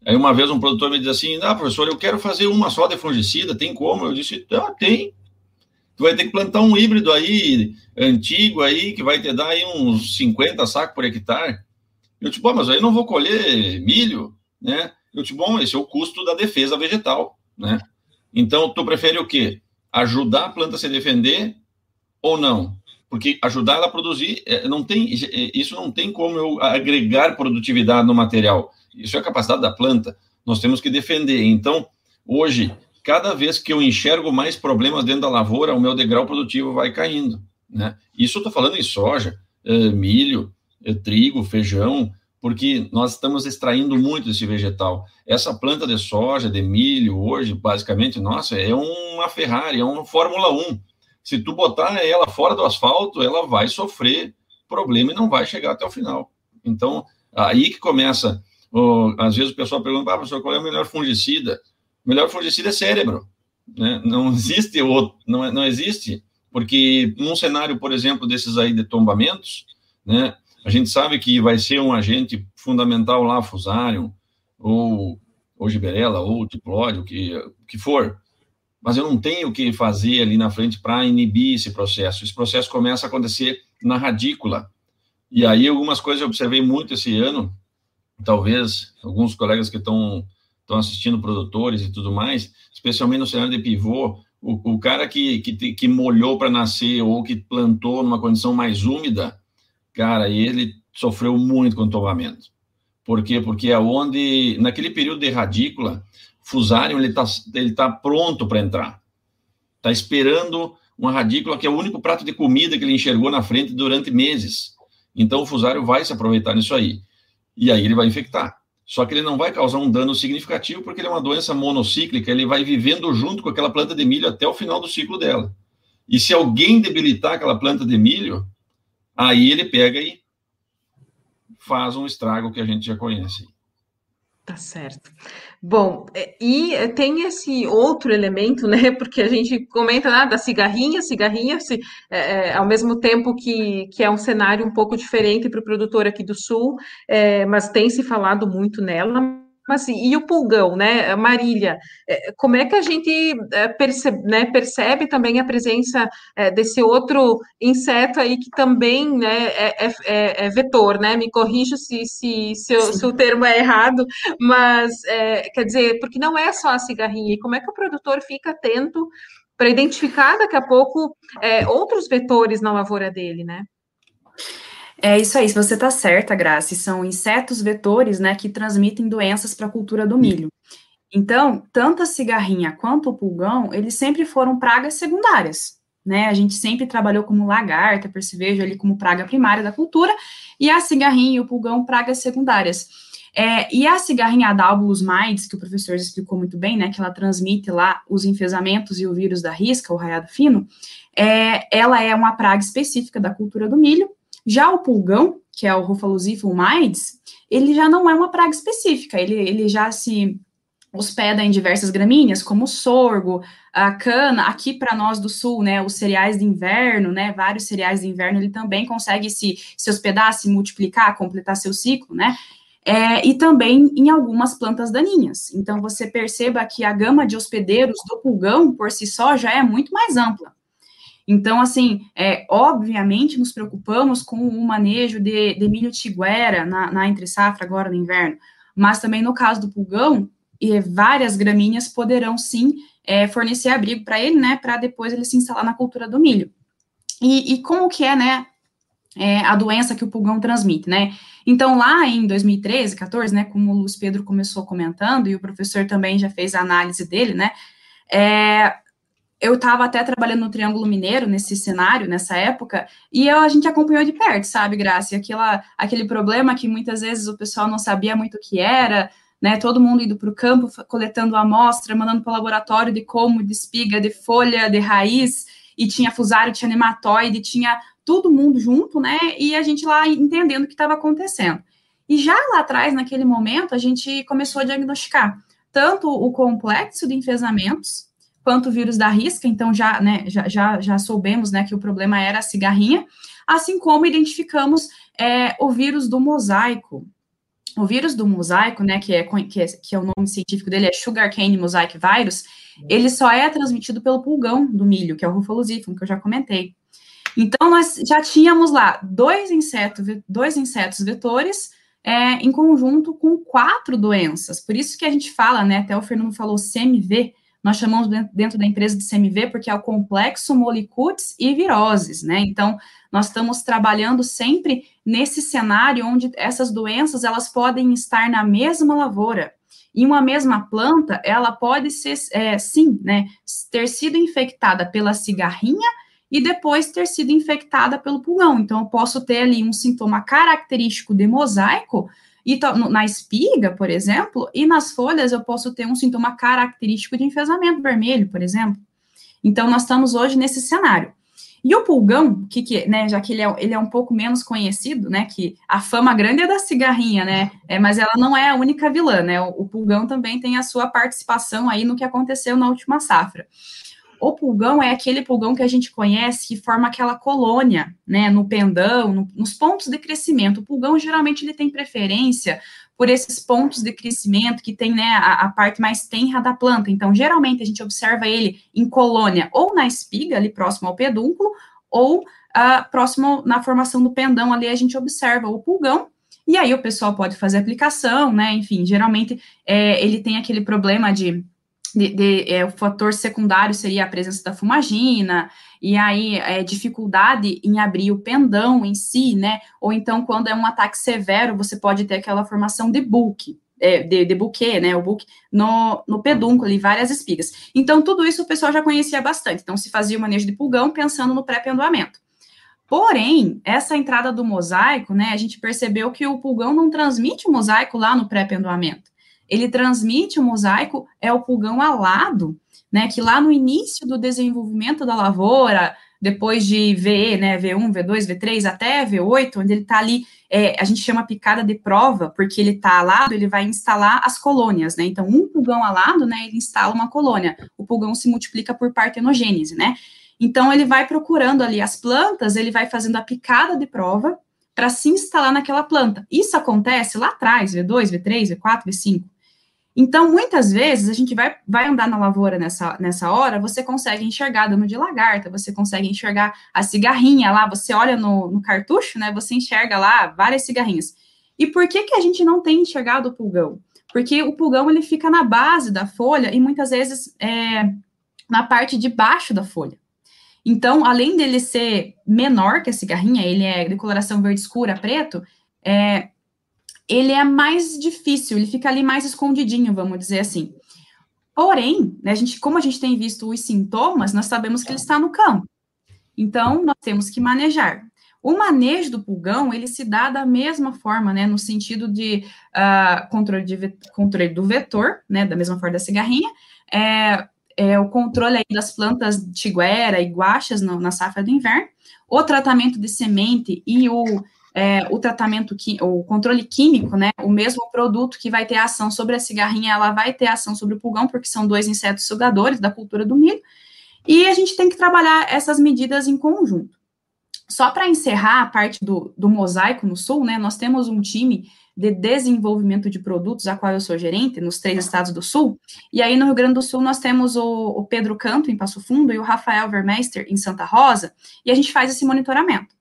S3: Aí uma vez um produtor me diz assim, ah, professor, eu quero fazer uma só de fungicida, tem como? Eu disse, ah, tem. Tu vai ter que plantar um híbrido aí, antigo aí, que vai te dar aí uns 50 sacos por hectare. Eu tipo, ah, mas aí não vou colher milho, né? Eu tipo, bom, esse é o custo da defesa vegetal, né? Então, tu prefere o quê? Ajudar a planta a se defender ou não? Porque ajudar ela a produzir, é, não tem, é, isso não tem como eu agregar produtividade no material. Isso é a capacidade da planta. Nós temos que defender. Então, hoje, cada vez que eu enxergo mais problemas dentro da lavoura, o meu degrau produtivo vai caindo. Né? Isso eu estou falando em soja, eh, milho, eh, trigo, feijão, porque nós estamos extraindo muito desse vegetal. Essa planta de soja, de milho, hoje, basicamente, nossa, é uma Ferrari, é uma Fórmula 1. Se tu botar ela fora do asfalto, ela vai sofrer problema e não vai chegar até o final. Então, aí que começa. Às vezes o pessoal pergunta, ah, professor, qual é o melhor fungicida? O melhor fungicida é cérebro. Né? Não existe outro, não, é, não existe, porque num cenário, por exemplo, desses aí de tombamentos, né, a gente sabe que vai ser um agente fundamental lá, Fusarium, ou, ou Giberella, ou Diplódio, o que, que for. Mas eu não tenho o que fazer ali na frente para inibir esse processo. Esse processo começa a acontecer na radícula. E aí, algumas coisas eu observei muito esse ano, talvez alguns colegas que estão estão assistindo produtores e tudo mais, especialmente no cenário de pivô, o, o cara que, que, que molhou para nascer ou que plantou numa condição mais úmida, Cara, ele sofreu muito com o tombamento. Por quê? Porque é onde, naquele período de radícula, Fusarium ele está ele tá pronto para entrar. Está esperando uma radícula que é o único prato de comida que ele enxergou na frente durante meses. Então o Fusarium vai se aproveitar nisso aí. E aí ele vai infectar. Só que ele não vai causar um dano significativo porque ele é uma doença monocíclica, ele vai vivendo junto com aquela planta de milho até o final do ciclo dela. E se alguém debilitar aquela planta de milho, Aí ele pega e faz um estrago que a gente já conhece.
S1: Tá certo. Bom, é, e tem esse outro elemento, *laughs* né? Porque a gente comenta ah, da cigarrinha, cigarrinha, se, é, é, ao mesmo tempo que, que é um cenário um pouco diferente para o produtor aqui do Sul, é, mas tem se falado muito nela, assim, e o pulgão, né, Marília, é, como é que a gente é, percebe, né, percebe também a presença é, desse outro inseto aí que também né, é, é, é vetor, né? Me corrija se, se, se, se, o termo é errado, mas quer dizer, porque não é só a cigarrinha, e como é que o produtor fica atento para identificar daqui a pouco outros vetores na lavoura dele, né?
S4: É isso aí, você está certa, Graça. São insetos vetores, né, que transmitem doenças para a cultura do milho. Então, tanto a cigarrinha quanto o pulgão, eles sempre foram pragas secundárias, né? A gente sempre trabalhou como lagarta, percevejo ali como praga primária da cultura, e a cigarrinha e o pulgão pragas secundárias. É, e a cigarrinha Adalbulus maides, que o professor explicou muito bem, né, que ela transmite lá os enfesamentos e o vírus da risca, o raiado fino, é, ela é uma praga específica da cultura do milho, já o pulgão, que é o Rufalosifum maides, ele já não é uma praga específica, ele, ele já se hospeda em diversas gramíneas, como o sorgo, a cana, aqui para nós do sul, né, os cereais de inverno, né, vários cereais de inverno, ele também consegue se, se hospedar, se multiplicar, completar seu ciclo, né, é, e também em algumas plantas daninhas. Então, você perceba que a gama de hospedeiros do pulgão, por si só, já é muito mais ampla. Então, assim, é, obviamente nos preocupamos com o manejo de, de milho tiguera na, na entre-safra agora no inverno, mas também no caso do pulgão, e várias gramíneas poderão sim é, fornecer abrigo para ele, né, para depois ele se instalar na cultura do milho. E, e como que é, né, é, a doença que o pulgão transmite, né? Então, lá em 2013, 14, né, como o Luiz Pedro começou comentando, e o professor também já fez a análise dele, né, é, eu estava até trabalhando no Triângulo Mineiro, nesse cenário, nessa época, e eu, a gente acompanhou de perto, sabe, Graça? Aquela, aquele problema que muitas vezes o pessoal não sabia muito o que era, né? Todo mundo indo para o campo, coletando amostra, mandando para o laboratório de como, de espiga, de folha, de raiz, e tinha fusário, tinha nematóide, tinha todo mundo junto, né? E a gente lá entendendo o que estava acontecendo. E já lá atrás, naquele momento, a gente começou a diagnosticar tanto o complexo de enfesamentos, quanto o vírus da risca, então já, né, já, já, já soubemos, né, que o problema era a cigarrinha, assim como identificamos é, o vírus do mosaico. O vírus do mosaico, né, que é, que é, que é o nome científico dele, é Sugarcane Mosaic Virus, ele só é transmitido pelo pulgão do milho, que é o Rufalosifum, que eu já comentei. Então, nós já tínhamos lá dois insetos, dois insetos vetores, é, em conjunto com quatro doenças. Por isso que a gente fala, né, até o Fernando falou CMV, nós chamamos dentro da empresa de CMV porque é o complexo molicutes e viroses, né? Então, nós estamos trabalhando sempre nesse cenário onde essas doenças elas podem estar na mesma lavoura. em uma mesma planta, ela pode ser, é, sim, né, ter sido infectada pela cigarrinha e depois ter sido infectada pelo pulgão. Então, eu posso ter ali um sintoma característico de mosaico, e na espiga, por exemplo, e nas folhas eu posso ter um sintoma característico de enfesamento vermelho, por exemplo. Então, nós estamos hoje nesse cenário. E o pulgão, que, que né, já que ele é, ele é um pouco menos conhecido, né, que a fama grande é da cigarrinha, né, é, mas ela não é a única vilã, né, o, o pulgão também tem a sua participação aí no que aconteceu na última safra. O pulgão é aquele pulgão que a gente conhece que forma aquela colônia, né, no pendão, no, nos pontos de crescimento. O pulgão geralmente ele tem preferência por esses pontos de crescimento que tem, né, a, a, parte mais tenra da planta. Então, geralmente a gente observa ele em colônia ou na espiga, ali próximo ao pedúnculo, ou uh, próximo na formação do pendão, ali a gente observa o pulgão, e aí o pessoal pode fazer aplicação, né, enfim, geralmente é, ele tem aquele problema de de, de, é, o fator secundário seria a presença da fumagina, e aí é, dificuldade em abrir o pendão em si, né? Ou então, quando é um ataque severo, você pode ter aquela formação de bulk, é, de, de buquê, né? O bulk no, no pedúnculo e várias espigas. Então, tudo isso o pessoal já conhecia bastante. Então, se fazia o manejo de pulgão pensando no pré-pendoamento. Porém, essa entrada do mosaico, né? A gente percebeu que o pulgão não transmite o mosaico lá no pré-pendoamento ele transmite o mosaico, é o pulgão alado, né, que lá no início do desenvolvimento da lavoura, depois de VE, né, V1, V2, V3, até V8, onde ele está ali, é, a gente chama picada de prova, porque ele está alado, ele vai instalar as colônias, né, então um pulgão alado, né, ele instala uma colônia, o pulgão se multiplica por partenogênese, né, então ele vai procurando ali as plantas, ele vai fazendo a picada de prova para se instalar naquela planta. Isso acontece lá atrás, V2, V3, V4, V5. Então, muitas vezes, a gente vai, vai andar na lavoura nessa, nessa hora, você consegue enxergar dano de lagarta, você consegue enxergar a cigarrinha lá, você olha no, no cartucho, né, você enxerga lá várias cigarrinhas. E por que, que a gente não tem enxergado o pulgão? Porque o pulgão, ele fica na base da folha e muitas vezes é, na parte de baixo da folha. Então, além dele ser menor que a cigarrinha, ele é de coloração verde escura, preto, é, ele é mais difícil, ele fica ali mais escondidinho, vamos dizer assim. Porém, né, a gente, como a gente tem visto os sintomas, nós sabemos que ele está no campo. Então, nós temos que manejar. O manejo do pulgão, ele se dá da mesma forma, né, no sentido de uh, controle, de controle do vetor, né, da mesma forma da cigarrinha, é, é o controle aí das plantas tiguera e guachas no, na safra do inverno, o tratamento de semente e o é, o tratamento, o controle químico, né, o mesmo produto que vai ter ação sobre a cigarrinha, ela vai ter ação sobre o pulgão, porque são dois insetos sugadores da cultura do milho, e a gente tem que trabalhar essas medidas em conjunto. Só para encerrar a parte do, do mosaico no sul, né, nós temos um time de desenvolvimento de produtos, a qual eu sou gerente, nos três estados do sul, e aí no Rio Grande do Sul nós temos o, o Pedro Canto, em Passo Fundo, e o Rafael Vermeister, em Santa Rosa, e a gente faz esse monitoramento.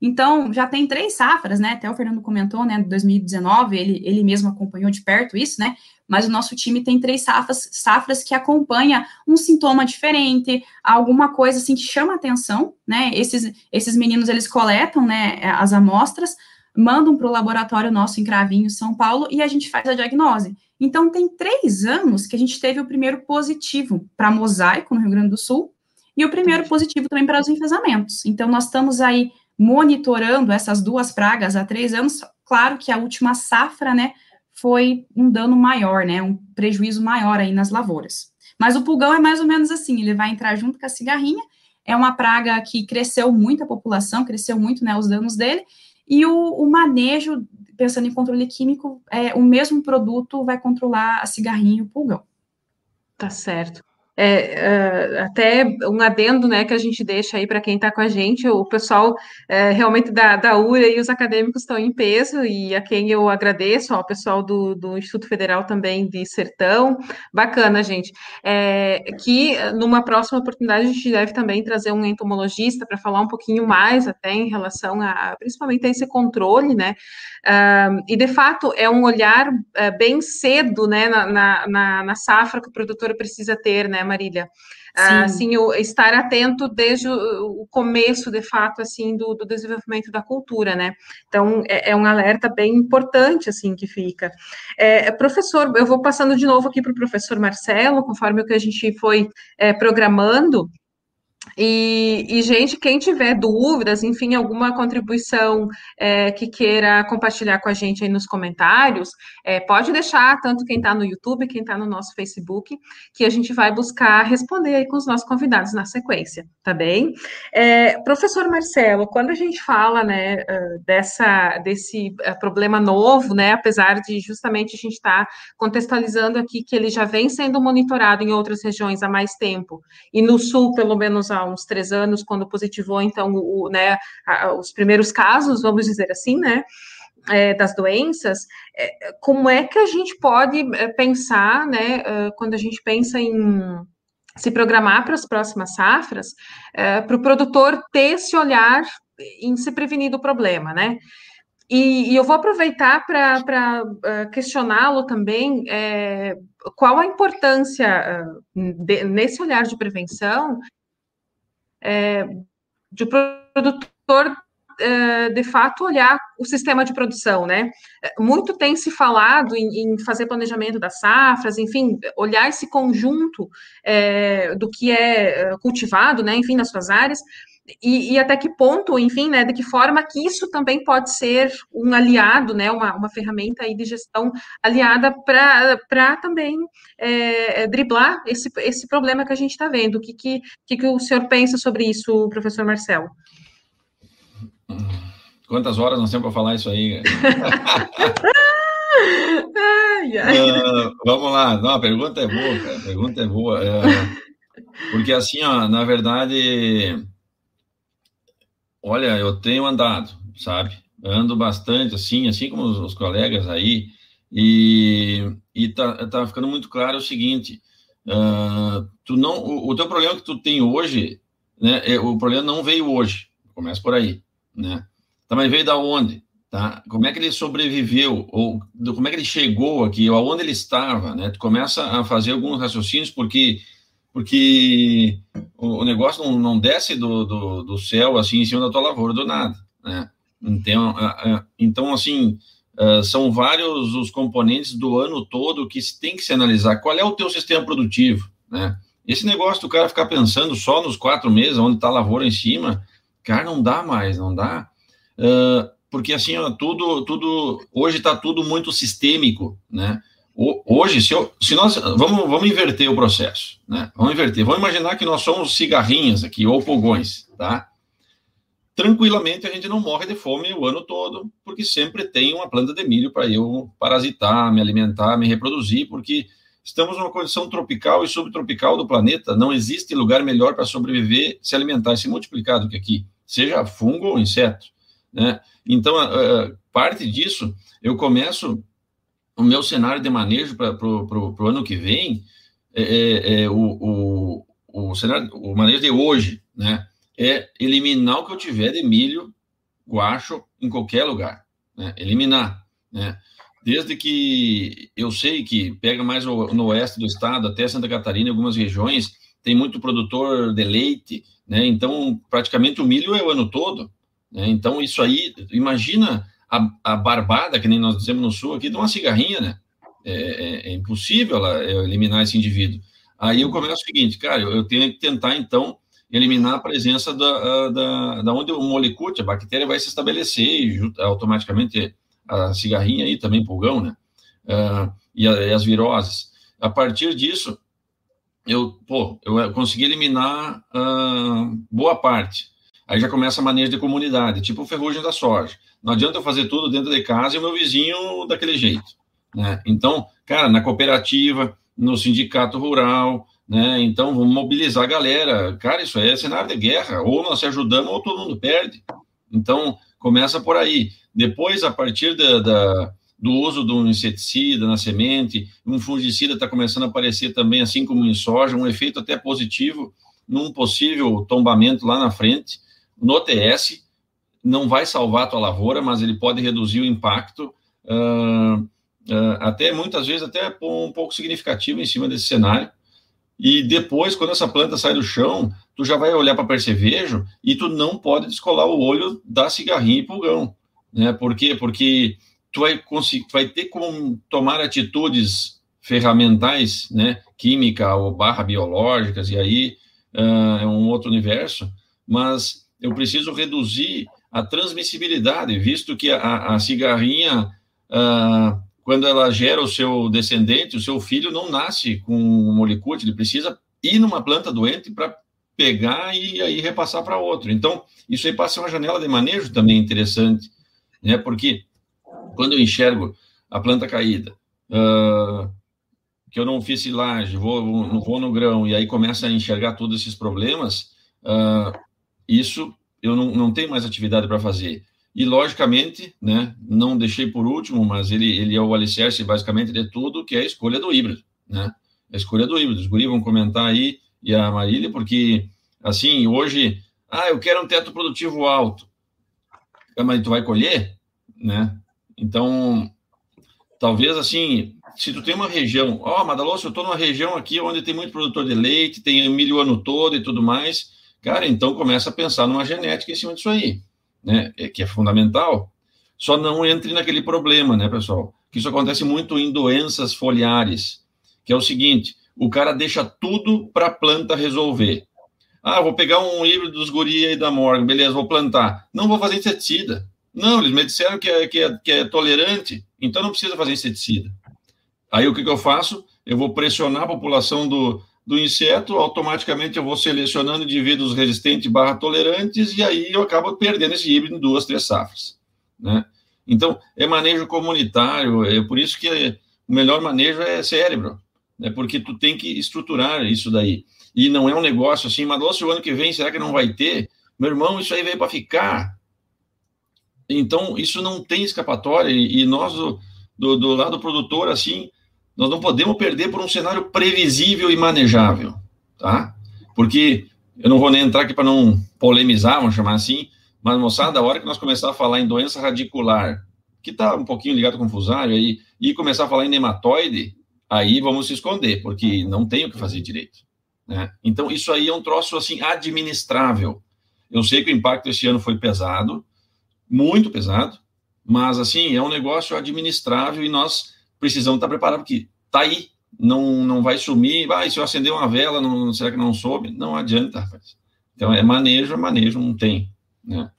S4: Então, já tem três safras, né? Até o Fernando comentou, né? 2019, ele, ele mesmo acompanhou de perto isso, né? Mas o nosso time tem três safras, safras que acompanha um sintoma diferente, alguma coisa assim que chama atenção, né? Esses, esses meninos, eles coletam, né, as amostras, mandam para o laboratório nosso em Cravinho, São Paulo, e a gente faz a diagnose. Então, tem três anos que a gente teve o primeiro positivo para mosaico no Rio Grande do Sul, e o primeiro positivo também para os enfesamentos. Então, nós estamos aí monitorando essas duas pragas há três anos, claro que a última safra, né, foi um dano maior, né, um prejuízo maior aí nas lavouras. Mas o pulgão é mais ou menos assim, ele vai entrar junto com a cigarrinha, é uma praga que cresceu muito a população, cresceu muito, né, os danos dele, e o, o manejo, pensando em controle químico, é, o mesmo produto vai controlar a cigarrinha e o pulgão.
S1: Tá certo. É, uh, até um adendo né, que a gente deixa aí para quem está com a gente, o pessoal é, realmente da, da URA e os acadêmicos estão em peso, e a quem eu agradeço, ao pessoal do, do Instituto Federal também de Sertão, bacana, gente. É, que numa próxima oportunidade a gente deve também trazer um entomologista para falar um pouquinho mais até em relação a principalmente a esse controle, né? Uh, e de fato é um olhar uh, bem cedo né, na, na, na, safra que o produtor precisa ter, né? Marília? assim, o, estar atento desde o, o, começo, de fato, assim, do, do, desenvolvimento da cultura, né? Então, é, é, um alerta bem importante, assim, que fica. É, professor, eu vou passando de novo aqui para o professor Marcelo, conforme o que a gente foi é, programando, e, e, gente, quem tiver dúvidas, enfim, alguma contribuição é, que queira compartilhar com a gente aí nos comentários, é, pode deixar, tanto quem está no YouTube, quem está no nosso Facebook, que a gente vai buscar responder aí com os nossos convidados na sequência, tá bem? É, professor Marcelo, quando a gente fala, né, dessa, desse problema novo, né, apesar de justamente a gente estar tá contextualizando aqui que ele já vem sendo monitorado em outras regiões há mais tempo, e no Sul, pelo menos há uns três anos, quando positivou, então, o, né, os primeiros casos, vamos dizer assim, né, é, das doenças, é, como é que a gente pode é, pensar, né, é, quando a gente pensa em se programar para as próximas safras, é, para o produtor ter esse olhar em se prevenir do problema, né? E, e eu vou aproveitar para uh, questioná-lo também é, qual a importância de, nesse olhar de prevenção é, de produtor é, de fato olhar o sistema de produção, né? Muito tem se falado em, em fazer planejamento das safras, enfim, olhar esse conjunto é, do que é, é cultivado, né? Enfim, nas suas áreas, e, e, até que ponto, enfim, né, de que forma que isso também pode ser um aliado, né, uma, uma ferramenta aí de gestão aliada para também é, driblar esse, esse problema que a gente está vendo. O que, que, que, que o senhor pensa sobre isso, professor Marcelo?
S3: Quantas horas nós temos para falar isso aí? ai, ai. Uh, *laughs* vamos lá, não, a pergunta é boa, cara. a pergunta é boa. Uh, porque assim, ó, na verdade Olha, eu tenho andado, sabe? Ando bastante, assim, assim como os, os colegas aí, e, e tá, tá ficando muito claro o seguinte: uh, tu não, o, o, teu problema que tu tem hoje, né? É, o problema não veio hoje, começa por aí, né? Também veio da onde? Tá? Como é que ele sobreviveu, ou como é que ele chegou aqui, ou aonde ele estava, né? Tu começa a fazer alguns raciocínios, porque porque o, negócio não, não desce do, do, do, céu assim em cima da tua lavoura do nada, né? Então, então assim, são vários os componentes do ano todo que tem que se analisar. Qual é o teu sistema produtivo, né? Esse negócio do cara ficar pensando só nos quatro meses, onde está a lavoura em cima, cara, não dá mais, não dá. Uh, porque assim, tudo, tudo, hoje está tudo muito sistêmico, né? Hoje, se, eu, se nós vamos, vamos inverter o processo, né? Vamos inverter. Vamos imaginar que nós somos cigarrinhas aqui ou pulgões, tá? Tranquilamente a gente não morre de fome o ano todo, porque sempre tem uma planta de milho para eu parasitar, me alimentar, me reproduzir, porque estamos numa condição tropical e subtropical do planeta. Não existe lugar melhor para sobreviver, se alimentar e se multiplicar do que aqui, seja fungo ou inseto, né? Então, parte disso eu começo o meu cenário de manejo para o ano que vem, é, é, é o, o, o, cenário, o manejo de hoje, né, é eliminar o que eu tiver de milho, guacho, em qualquer lugar, né, eliminar, né, desde que eu sei que pega mais no, oeste do estado, até Santa Catarina, algumas regiões, tem muito produtor de leite, né, então praticamente o milho é o ano todo, né, então isso aí, imagina a, a barbada, que nem nós dizemos no sul aqui, de uma cigarrinha, né? É, é, é impossível ela, é, eliminar esse indivíduo. Aí eu começo o seguinte, cara, eu, eu tenho que tentar, então, eliminar a presença da, da, da onde o molicute, a bactéria vai se estabelecer e automaticamente a cigarrinha aí também, pulgão, né? Uh, e, a, e, as viroses. A partir disso, eu, pô, eu consegui eliminar uh, boa parte. Aí já começa a manejo de comunidade, tipo ferrugem da soja. Não adianta eu fazer tudo dentro de casa e o meu vizinho daquele jeito. Né? Então, cara, na cooperativa, no sindicato rural, né? Então, vamos mobilizar a galera. Cara, isso é cenário de guerra. Ou nós se ajudamos ou todo mundo perde. Então, começa por aí. Depois, a partir da, da do uso do inseticida na semente, um fungicida está começando a aparecer também, assim como em soja, um efeito até positivo num possível tombamento lá na frente, no TS, não vai salvar a tua lavoura, mas ele pode reduzir o impacto, uh, uh, até muitas vezes até um pouco significativo em cima desse cenário. e depois, quando essa planta sai do chão, tu já vai olhar para percevejo e tu não pode descolar o olho da cigarrinha e pulgão, né? Por quê? Porque tu vai, conseguir, vai ter como tomar atitudes ferramentais, né? Química ou barra biológicas, e aí uh, é um outro universo, mas eu preciso reduzir a transmissibilidade, visto que a, a cigarrinha, uh, quando ela gera o seu descendente, o seu filho não nasce com um molicute, ele precisa ir numa planta doente para pegar e aí repassar para outro. Então, isso aí passa uma janela de manejo também interessante, né? Porque quando eu enxergo a planta caída, uh, que eu não fiz silagem, vou, vou, vou no grão, e aí começa a enxergar todos esses problemas, uh, isso eu não, não tenho mais atividade para fazer. E, logicamente, né, não deixei por último, mas ele, ele é o alicerce basicamente de tudo, que é a escolha do híbrido, né? A escolha do híbrido. Os guri vão comentar aí, e a Marília, porque, assim, hoje, ah, eu quero um teto produtivo alto. Ah, mas tu vai colher, né? Então, talvez, assim, se tu tem uma região, ó, oh, Madaloso, eu estou numa região aqui onde tem muito produtor de leite, tem milho o ano todo e tudo mais, cara, então começa a pensar numa genética em cima disso aí, né? É, que é fundamental. Só não entre naquele problema, né, pessoal? Que isso acontece muito em doenças foliares, que é o seguinte: o cara deixa tudo para a planta resolver. Ah, vou pegar um híbrido dos guri aí da Morgan, beleza, vou plantar. Não vou fazer inseticida. Não, eles me disseram que é, que é, que é tolerante, então não precisa fazer inseticida. Aí o que, que eu faço? Eu vou pressionar a população do, do inseto, automaticamente eu vou selecionando indivíduos resistentes barra tolerantes, e aí eu acabo perdendo esse híbrido em duas, três safras. Né? Então, é manejo comunitário, é por isso que o melhor manejo é cérebro né? Porque tu tem que estruturar isso daí. E não é um negócio assim, mas nossa, o ano que vem, será que não vai ter? Meu irmão, isso aí veio para ficar. Então, isso não tem escapatória. E, nós, do, do, do lado produtor, assim, nós não podemos perder por um cenário previsível e manejável, tá? Porque eu não vou nem entrar aqui para não polemizar, vamos chamar assim, mas, moçada, a hora que nós começar a falar em doença radicular, que está um pouquinho ligado com fusário aí, e começar a falar em nematóide, aí vamos se esconder, porque não tem o que fazer direito. Né? Então, isso aí é um troço assim administrável. Eu sei que o impacto esse ano foi pesado, muito pesado, mas assim, é um negócio administrável e nós precisamos estar preparados, porque está aí, não, não vai sumir. Ah, se eu acender uma vela, não, será que não soube? Não adianta, rapaz. Então, é manejo, é manejo, não tem. Né?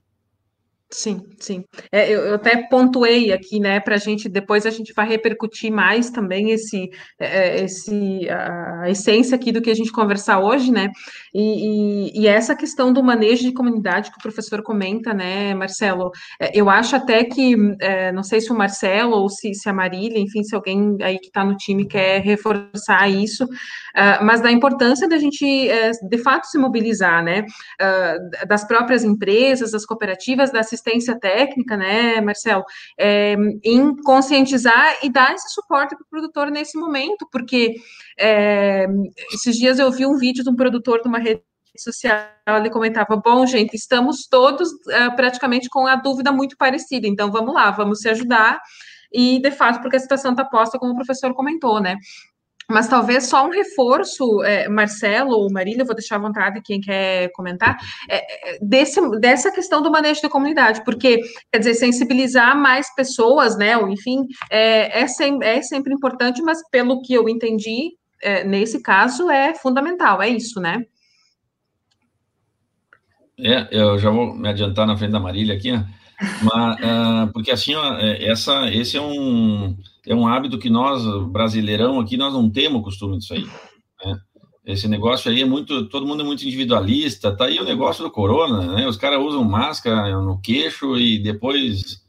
S1: Sim, sim. É, eu, eu, até pontuei aqui, né, para a gente, depois a gente vai repercutir mais também esse, é, é, esse, a, essência aqui do que a gente conversar hoje, né, e, e, e, essa questão do manejo de comunidade que o professor comenta, né, Marcelo, é, eu acho até que, é, não sei se o Marcelo ou se, se a Marília, enfim, se alguém aí que está no time quer reforçar isso, uh, mas da importância da gente, de fato, se mobilizar, né, uh, das próprias empresas, das cooperativas, da assistência técnica, né, Marcelo, é, em conscientizar e dar esse suporte para o produtor nesse momento, porque é, esses dias eu vi um vídeo de um produtor de uma rede social, ele comentava, bom, gente, estamos todos uh, praticamente com a dúvida muito parecida, então vamos lá, vamos se ajudar, e de fato, porque a situação está posta, como o professor comentou, né? Mas talvez só um reforço, é, Marcelo ou Marília, vou deixar à vontade quem quer comentar, é, é, desse, dessa questão do manejo da comunidade, porque, quer dizer, sensibilizar mais pessoas, né, ou enfim, é, é, sem, é sempre importante, mas pelo que eu entendi, é, nesse caso, é fundamental, é isso, né?
S3: É, eu já vou me adiantar na frente da Marília aqui, mas, uh, porque assim, ó, essa, esse é um é um hábito que nós, brasileirão aqui, nós não temos costume disso aí. Né? Esse negócio aí é muito, todo mundo é muito individualista, tá aí o negócio do corona, né? Os caras usam máscara no queixo e depois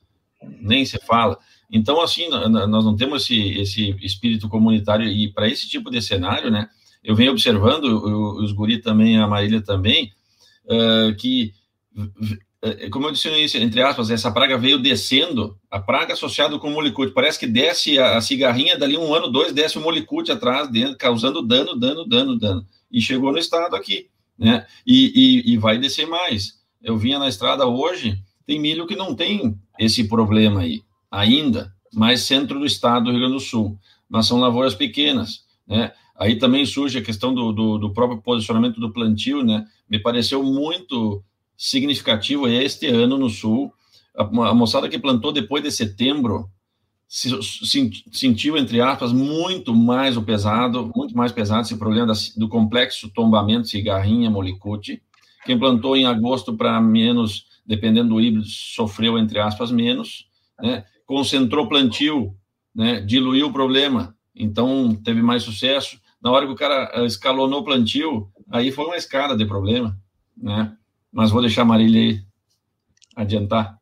S3: nem se fala. Então, assim, nós não temos esse, esse espírito comunitário e para esse tipo de cenário, né? Eu venho observando, os guri também, a Marília também, uh, que como eu disse no início, entre aspas, essa praga veio descendo, a praga associada com o molicute, parece que desce a, a, cigarrinha, dali um ano, dois, desce o molicute atrás, dentro, causando dano, dano, dano, dano, e chegou no estado aqui, né, e, e, e vai descer mais. Eu vinha na estrada hoje, tem milho que não tem esse problema aí, ainda, mais centro do estado do Rio Grande do Sul, mas são lavouras pequenas, né, Aí também surge a questão do, do, do próprio posicionamento do plantio, né? Me pareceu muito significativo este ano no Sul. A, moçada que plantou depois de setembro se, se, sentiu, entre aspas, muito mais o pesado, muito mais pesado esse problema da, do complexo tombamento cigarrinha molicute. Quem plantou em agosto para menos, dependendo do híbrido, sofreu, entre aspas, menos. Né? Concentrou plantio, né? diluiu o problema, então teve mais sucesso na hora que o cara eh, escalonou plantio, aí foi uma escada de problema, né? Mas vou deixar a Marília adiantar.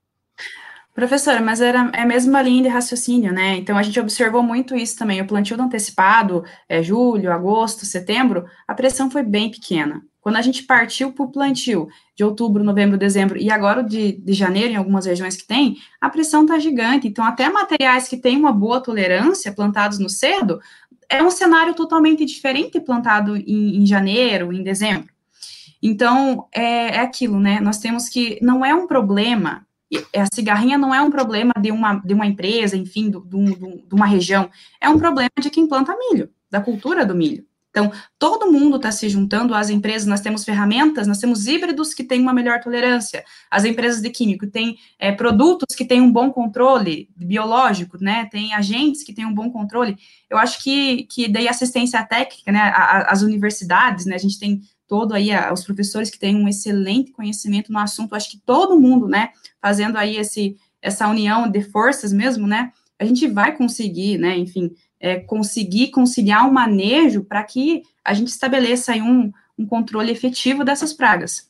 S4: Professora, mas era é a mesma linha de raciocínio, né? Então a gente observou muito isso também. O plantio do antecipado, é, julho, agosto, setembro, a pressão foi bem pequena. Quando a gente partiu para o plantio de outubro, novembro, dezembro e agora de, de janeiro, em algumas regiões que tem, a pressão está gigante. Então, até materiais que têm uma boa tolerância, plantados no cedo, é um cenário totalmente diferente plantado em, em janeiro, em dezembro. Então, é, é, aquilo, né? Nós temos que. Não é um problema, a cigarrinha não é um problema de uma, de uma empresa, enfim, de uma região. É um problema de quem planta milho, da cultura do milho. Então, todo mundo está se juntando às empresas, nós temos ferramentas, nós temos híbridos que têm uma melhor tolerância, as empresas de químico têm é, produtos que têm um bom controle biológico, né, tem agentes que têm um bom controle. Eu acho que, que daí assistência técnica, né, as universidades, né, a gente tem todo aí a, os professores que têm um excelente conhecimento no assunto, acho que todo mundo, né, fazendo aí esse, essa união de forças mesmo, né, a gente vai conseguir, né, enfim, é, conseguir conciliar um manejo para que a gente estabeleça aí um, um controle efetivo dessas pragas.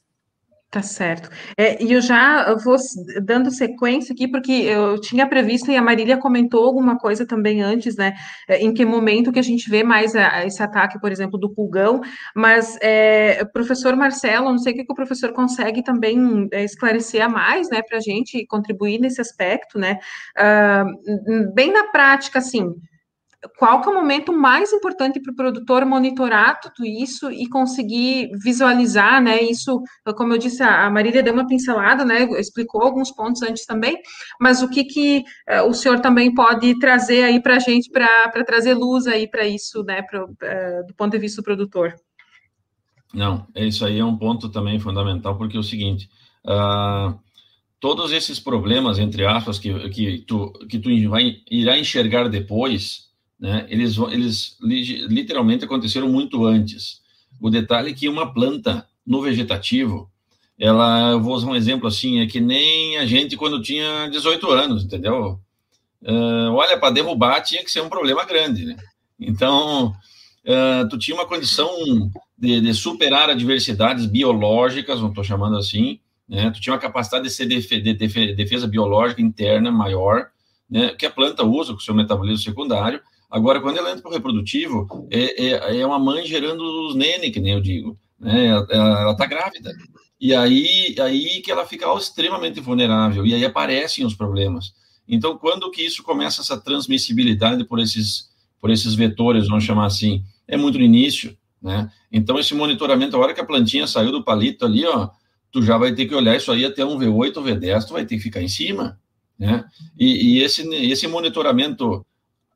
S1: Tá certo. É, e eu já vou dando sequência aqui, porque eu tinha previsto, e a Marília comentou alguma coisa também antes, né? É, em que momento que a gente vê mais a, esse ataque, por exemplo, do pulgão, mas é, professor Marcelo, não sei o que, que o professor consegue também é, esclarecer a mais, né, para a gente contribuir nesse aspecto, né? Uh, bem na prática, assim, qual que é o momento mais importante para o produtor monitorar tudo isso e conseguir visualizar, né? Isso, como eu disse, a Marília deu uma pincelada, né? Explicou alguns pontos antes também, mas o que que uh, o senhor também pode trazer aí para a gente para trazer luz aí para isso, né? Pro, uh, do ponto de vista do produtor.
S3: Não, é isso aí é um ponto também fundamental, porque é o seguinte, uh, todos esses problemas, entre aspas, que, que, tu, que tu vai, irá enxergar depois, né, eles, eles literalmente aconteceram muito antes. O detalhe é que uma planta no vegetativo, ela, eu vou usar um exemplo assim, é que nem a gente quando tinha 18 anos, entendeu? Uh, olha, para derrubar tinha que ser um problema grande, né? Então, uh, tu tinha uma condição de, de, superar adversidades biológicas, não estou chamando assim, né? Tu tinha uma capacidade de ser de, de defesa biológica interna maior, né? Que a planta usa com seu metabolismo secundário, Agora, quando ela entra para o reprodutivo, é, é, é, uma mãe gerando os nenes, que nem eu digo. Né? Ela está grávida. E aí, aí que ela fica extremamente vulnerável. E aí aparecem os problemas. Então, quando que isso começa essa transmissibilidade por esses, por esses vetores, vamos chamar assim? É muito no início, né? Então, esse monitoramento, a hora que a plantinha saiu do palito ali, ó, tu já vai ter que olhar isso aí até um V8 ou V10, tu vai ter que ficar em cima, né? E, e esse, esse monitoramento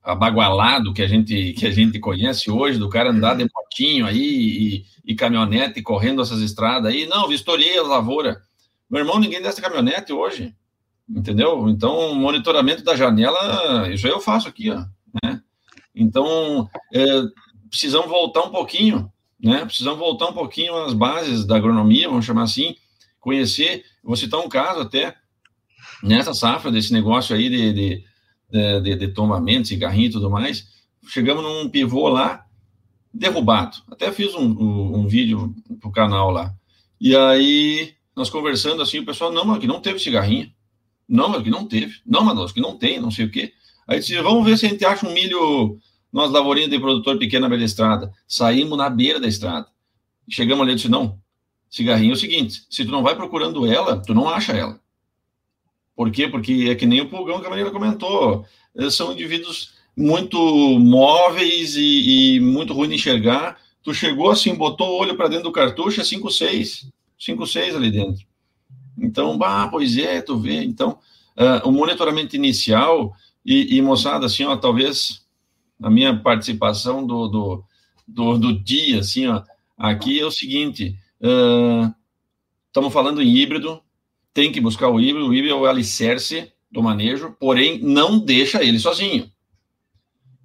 S3: abagualado que a gente que a gente conhece hoje, do cara andar de motinho aí e, e caminhonete correndo essas estradas aí, não, vistoriei a lavoura. Meu irmão, ninguém desce caminhonete hoje, entendeu? Então, monitoramento da janela, isso aí eu faço aqui, ó, né? Então, é, precisamos voltar um pouquinho, né? Precisamos voltar um pouquinho às bases da agronomia, vamos chamar assim, conhecer, vou citar um caso até, nessa safra desse negócio aí de, de de, de tombamento, cigarrinho e tudo mais. Chegamos num pivô lá, derrubado. Até fiz um, um, um vídeo pro canal lá. E aí, nós conversando assim, o pessoal, não, aqui não teve cigarrinho. Não, aqui não teve. Não, mas que não tem, não sei o quê. Aí disse, vamos ver se a gente acha um milho nós lavourinhas de produtor pequeno na beira da estrada. Saímos na beira da estrada. Chegamos ali e disse, não, cigarrinho é o seguinte, se tu não vai procurando ela, tu não acha ela. Por quê? Porque é que nem o Pulgão que a Maria comentou. Eles são indivíduos muito móveis e, e muito ruim de enxergar. Tu chegou assim, botou o olho para dentro do cartucho, é 5, 6. 5, 6 ali dentro. Então, bah, pois é, tu vê. Então, uh, o monitoramento inicial e, e, moçada, assim, ó, talvez a minha participação do, do, do, do dia, assim, ó, aqui é o seguinte, estamos uh, falando em híbrido, tem que buscar o híbrido, o híbrido é o alicerce do manejo, porém, não deixa ele sozinho.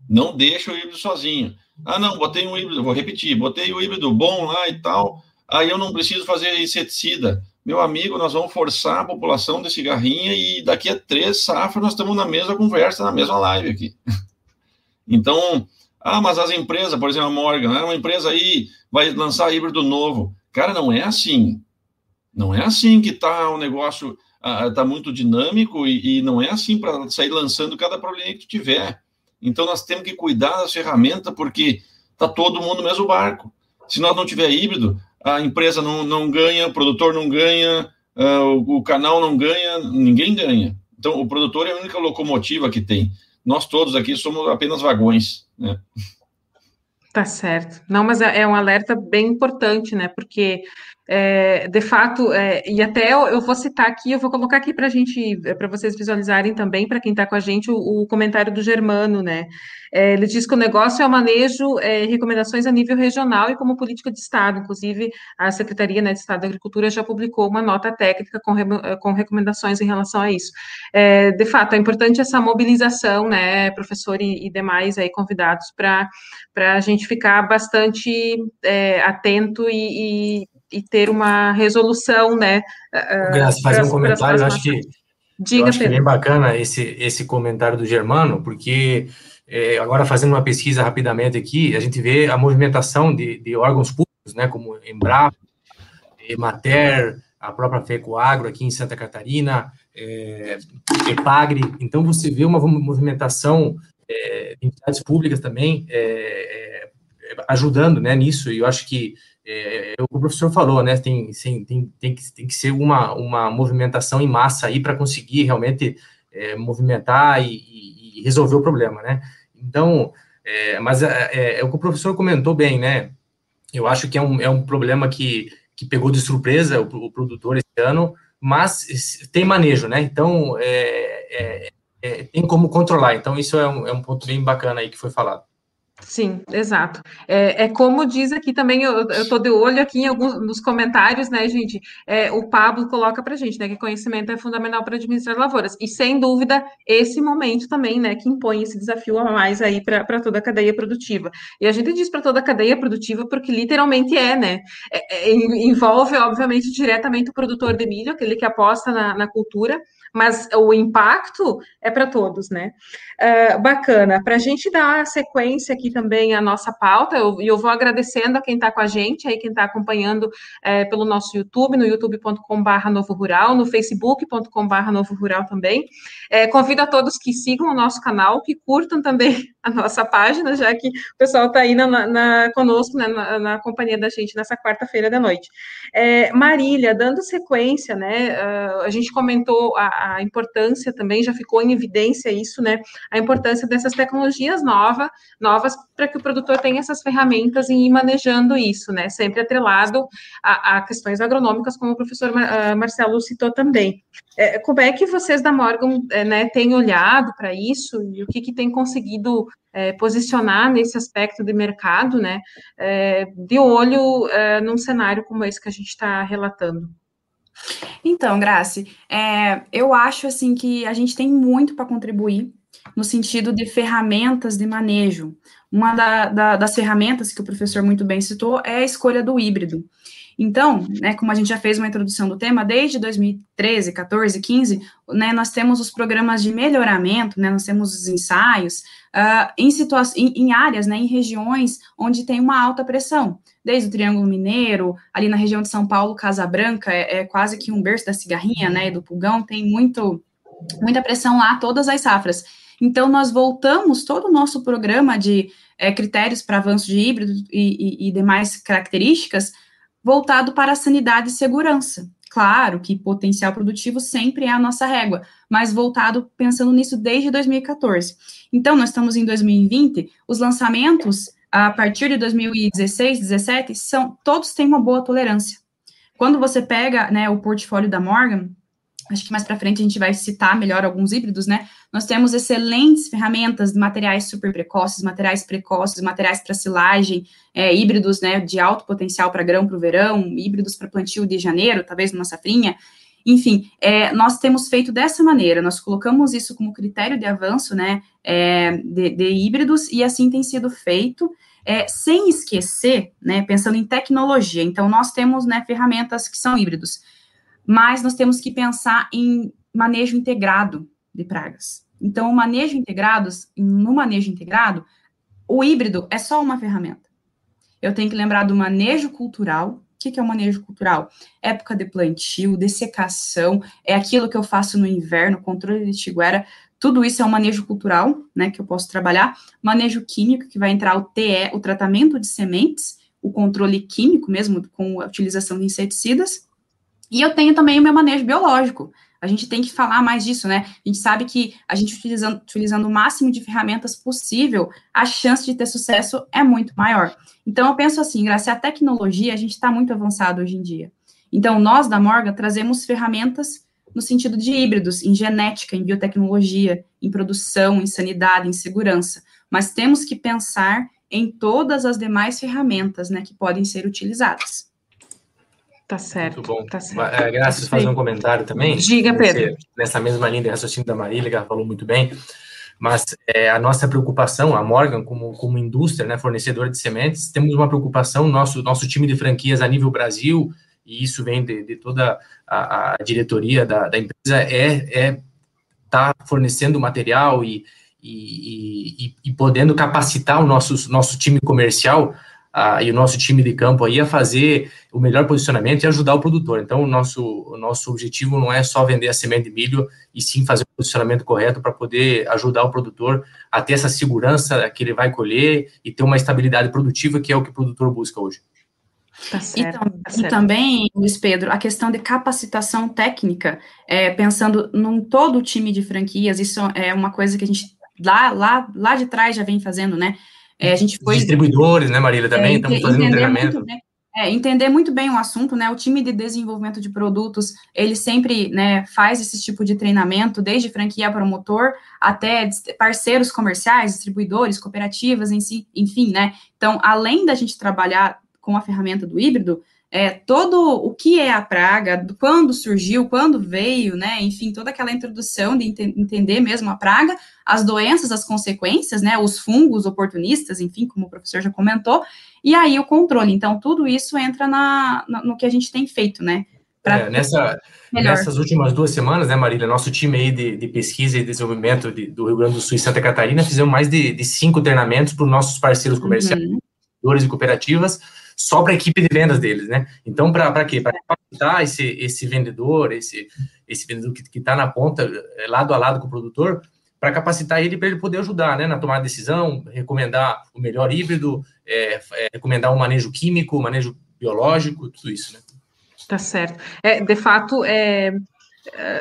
S3: Não deixa o híbrido sozinho. Ah, não, botei um híbrido, vou repetir, botei o híbrido bom lá e tal, aí eu não preciso fazer inseticida. Meu amigo, nós vamos forçar a população de cigarrinha e daqui a três safras nós estamos na mesma conversa, na mesma live aqui. *laughs* Então, ah, mas as empresas, por exemplo, a Morgan, né, uma empresa aí vai lançar híbrido novo. Cara, não é assim. Não é assim que está o negócio, está muito dinâmico e, e, não é assim para sair lançando cada problema que tiver. Então, nós temos que cuidar das ferramentas porque está todo mundo no mesmo barco. Se nós não tiver híbrido, a empresa não, não ganha, o produtor não ganha, uh, o, o canal não ganha, ninguém ganha. Então, o produtor é a única locomotiva que tem. Nós todos aqui somos apenas vagões, né?
S1: Tá certo. Não, mas é, é um alerta bem importante, né? Porque é, de fato, é, e até eu, eu, vou citar aqui, eu vou colocar aqui para gente, é, para vocês visualizarem também, para quem está com a gente, o, o, comentário do Germano, né? É, ele diz que o negócio é o manejo é, recomendações a nível regional e como política de Estado. Inclusive, a Secretaria né, de Estado da Agricultura já publicou uma nota técnica com, com recomendações em relação a isso. É, de fato, é importante essa mobilização, né, professor e, e demais aí convidados, para a gente ficar bastante é, atento e, e e ter uma resolução, né?
S6: Uh, Graças, fazer um comentário, eu acho que Diga, eu acho que é bem bacana esse, esse comentário do Germano, porque é, agora fazendo uma pesquisa rapidamente aqui, a gente vê a movimentação de, de órgãos públicos, né, como Embrapa, Emater, a própria FECOAGRO aqui em Santa Catarina, é, EPAGRE, então você vê uma movimentação é, de entidades públicas também é, é, ajudando né, nisso, e eu acho que é, é, o professor falou, né? Tem, tem, tem, tem, que, tem que ser uma, uma movimentação em massa aí para conseguir realmente é, movimentar e, e, resolver o problema, né? Então, é, mas é, é, é, o que o professor comentou bem, né? Eu acho que é um, é um problema que, que pegou de surpresa o, o produtor esse ano, mas tem manejo, né? Então, é, tem como controlar. Então, isso é um, é um ponto bem bacana aí que foi falado.
S1: Sim, exato. É, é, como diz aqui também, eu estou de olho aqui em alguns nos comentários, né, gente? É, o Pablo coloca para gente, né, que conhecimento é fundamental para administrar lavouras. E sem dúvida, esse momento também, né, que impõe esse desafio a mais aí para toda a cadeia produtiva. E a gente diz para toda a cadeia produtiva porque literalmente é, né? É, é envolve, obviamente, diretamente o produtor de milho, aquele que aposta na, na cultura, mas o impacto é para todos, né? Uh, bacana. Para a gente dar sequência aqui também à nossa pauta, e eu, eu, vou agradecendo a quem está com a gente, aí quem está acompanhando é, pelo nosso YouTube, no youtube.com.br Novo Rural, no facebook.com.br Novo Rural também. É, convido a todos que sigam o nosso canal, que curtam também a nossa página, já que o pessoal está aí na, na, conosco, né, na, na, companhia da gente nessa quarta-feira da noite. É, Marília, dando sequência, né, uh, a gente comentou a, a, importância também, já ficou em evidência isso, né, a importância dessas tecnologias nova, novas para que o produtor tenha essas ferramentas e ir manejando isso, né, sempre atrelado a, a questões agronômicas, como o professor uh, Marcelo citou também. É, como é que vocês da Morgan, é, né, têm olhado para isso e o que, que tem conseguido é, posicionar nesse aspecto de mercado, né, é, de olho é, num cenário como esse que a gente está relatando.
S4: Então, Grace, é, eu acho assim que a gente tem muito para contribuir no sentido de ferramentas de manejo. Uma da, da, das ferramentas que o professor muito bem citou é a escolha do híbrido. Então, né, como a gente já fez uma introdução do tema, desde 2013, 14, 15, né, nós temos os programas de melhoramento, né, nós temos os ensaios uh, em, em, em áreas, né, em regiões onde tem uma alta pressão, desde o Triângulo Mineiro, ali na região de São Paulo, Casa Branca, é, é quase que um berço da cigarrinha, né, do pulgão, tem muito, muita pressão lá, todas as safras. Então, nós voltamos todo o nosso programa de é, critérios para avanço de híbrido e, e, e demais características voltado para a sanidade e segurança. Claro que potencial produtivo sempre é a nossa régua, mas voltado pensando nisso desde 2014. Então, nós estamos em 2020, os lançamentos a partir de 2016, 17, são, todos têm uma boa tolerância. Quando você pega né, o portfólio da Morgan, acho que mais para frente a gente vai citar melhor alguns híbridos, né? Nós temos excelentes ferramentas materiais super precoces, materiais precoces, materiais para silagem, é, híbridos, né, de alto potencial para grão para o verão, híbridos para plantio de janeiro, talvez numa safrinha. Enfim, é, nós temos feito dessa maneira, nós colocamos isso como critério de avanço, né, é, de, de, híbridos, e assim tem sido feito, é, sem esquecer, né, pensando em tecnologia. Então, nós temos, né, ferramentas que são híbridos mas nós temos que pensar em manejo integrado de pragas. Então, o manejo integrado, no manejo integrado, o híbrido é só uma ferramenta. Eu tenho que lembrar do manejo cultural. O que, é o manejo cultural? Época de plantio, dessecação, é aquilo que eu faço no inverno, controle de tiguera, tudo isso é um manejo cultural, né, que eu posso trabalhar. Manejo químico, que vai entrar o TE, o tratamento de sementes, o controle químico mesmo, com a utilização de inseticidas. E eu tenho também o meu manejo biológico. A gente tem que falar mais disso, né? A gente sabe que a gente utilizando, utilizando o máximo de ferramentas possível, a chance de ter sucesso é muito maior. Então, eu penso assim, graças à tecnologia, a gente está muito avançado hoje em dia. Então, nós da Morgan trazemos ferramentas no sentido de híbridos, em genética, em biotecnologia, em produção, em sanidade, em segurança. Mas temos que pensar em todas as demais ferramentas, né, que podem ser utilizadas.
S1: Tá certo.
S6: Muito bom.
S1: Tá certo.
S6: É, graças a fazer um comentário também.
S1: Diga, Pedro.
S6: nessa mesma linha de raciocínio da Marília, que ela falou muito bem. Mas é, a nossa preocupação, a Morgan, como, como indústria, né, fornecedora de sementes, temos uma preocupação, nosso, nosso time de franquias a nível Brasil, e isso vem de, de toda a, a diretoria da, da, empresa, é é tá fornecendo material e, e, e, e podendo capacitar o nosso, nosso time comercial a, e o nosso time de campo aí a fazer o melhor posicionamento e ajudar o produtor. Então, o nosso, o nosso objetivo não é só vender a semente de milho, e sim fazer o posicionamento correto para poder ajudar o produtor a ter essa segurança que ele vai colher e ter uma estabilidade produtiva, que é o que o produtor busca hoje.
S4: Tá certo, e, tá certo. e, também, Luiz Pedro, a questão de capacitação técnica, é, pensando num todo o time de franquias, isso é uma coisa que a gente lá, lá, lá de trás já vem fazendo, né? É, a gente foi.
S6: Distribuidores, né, Marília, também, é, estamos fazendo um treinamento.
S4: Muito, é, entender muito bem o assunto, né? O time de desenvolvimento de produtos, ele sempre né, faz esse tipo de treinamento, desde franquia promotor até parceiros comerciais, distribuidores, cooperativas, em si, enfim, né? Então, além da gente trabalhar com a ferramenta do híbrido, é, todo o que é a praga, quando surgiu, quando veio, né, enfim, toda aquela introdução de ent entender mesmo a praga, as doenças, as consequências, né, os fungos oportunistas, enfim, como o professor já comentou, e aí o controle. Então, tudo isso entra na, na no que a gente tem feito, né.
S6: É, nessa, nessas últimas duas semanas, né, Marília, nosso time aí de, de pesquisa e desenvolvimento de, do Rio Grande do Sul e Santa Catarina fizemos mais de, de cinco treinamentos para os nossos parceiros comerciais, uhum. e cooperativas, só para a equipe de vendas deles, né? Então, para quê? Para capacitar esse, esse vendedor, esse, esse vendedor que está na ponta, é, lado a lado com o produtor, para capacitar ele para ele poder ajudar, né? Na tomada de decisão, recomendar o melhor híbrido, é, é, recomendar um manejo químico, manejo biológico, tudo isso, né?
S1: Tá certo. É, de fato, é,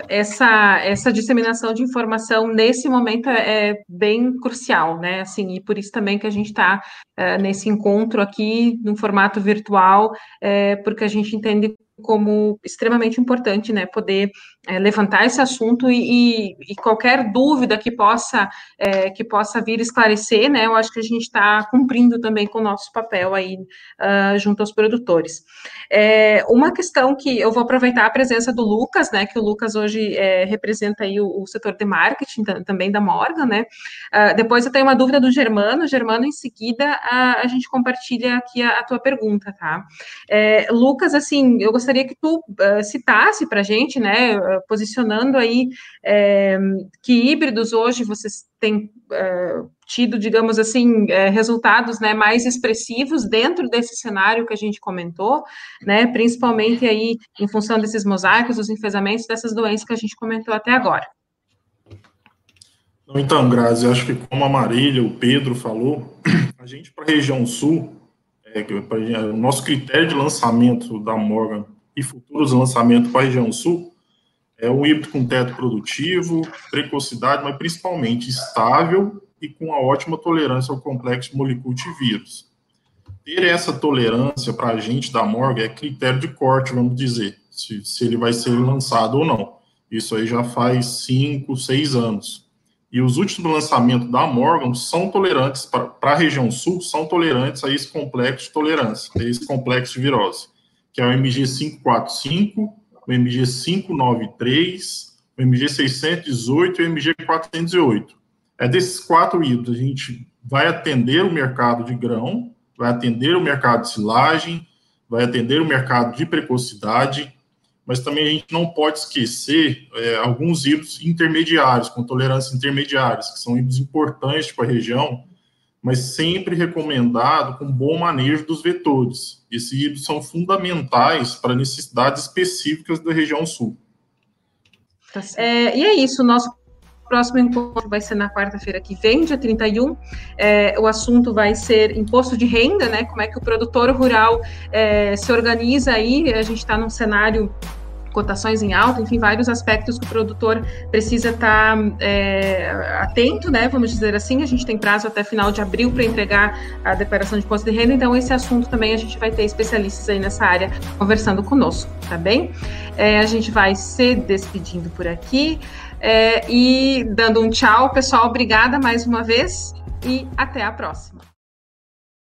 S1: essa, essa disseminação de informação nesse momento é, é bem crucial, né? Assim, e por isso também que a gente está é, nesse encontro aqui no formato virtual, é, porque a gente entende como extremamente importante, né, poder é, levantar esse assunto e, e, qualquer dúvida que possa é, que possa vir esclarecer, né, eu acho que a gente está cumprindo também com o nosso papel aí uh, junto aos produtores. É, uma questão que eu vou aproveitar a presença do Lucas, né, que o Lucas hoje é, representa aí o, o, setor de marketing também da Morgan, né, uh, depois eu tenho uma dúvida do Germano, Germano, em seguida uh, a gente compartilha aqui a, a tua pergunta, tá? É, Lucas, assim, eu gostaria que tu uh, citasse para a gente, né, posicionando aí é, que híbridos hoje vocês têm uh, tido, digamos assim, resultados né, mais expressivos dentro desse cenário que a gente comentou, né, principalmente aí em função desses mosaicos, dos enfesamentos, dessas doenças que a gente comentou até agora.
S5: Então, Grazi, acho que como a Marília, o Pedro falou, a gente para a região sul, é, o nosso critério de lançamento da Morgan e futuros lançamentos para a região sul é um híbrido com teto produtivo, precocidade, mas principalmente estável e com uma ótima tolerância ao complexo molicute-vírus. Ter essa tolerância para a gente da Morgan é critério de corte, vamos dizer, se, se ele vai ser lançado ou não. Isso aí já faz cinco, seis anos. E os últimos lançamentos da Morgan são tolerantes, para a região sul, são tolerantes a esse complexo de tolerância, a esse complexo de virose, que é o MG 545, o MG 593, o MG 618 e o MG 408. É desses quatro híbridos, a gente vai atender o mercado de grão, vai atender o mercado de silagem, vai atender o mercado de precocidade, mas também a gente não pode esquecer é, alguns híbridos intermediários, com tolerâncias intermediárias, que são híbridos importantes para a região, mas sempre recomendado com bom manejo dos vetores. Esses híbridos são fundamentais para necessidades específicas da região sul.
S1: Tá é, e é isso, nosso próximo encontro vai ser na quarta-feira que vem, dia 31. É, o assunto vai ser imposto de renda, né? Como é que o produtor rural é, se organiza aí. A gente está num cenário cotações em alta, enfim, vários aspectos que o produtor precisa estar tá, é, atento, né? Vamos dizer assim. A gente tem prazo até final de abril para entregar a declaração de imposto de renda, então esse assunto também a gente vai ter especialistas aí nessa área conversando conosco, tá bem? É, a gente vai se despedindo por aqui é, e dando um tchau, pessoal. Obrigada mais uma vez e até a próxima.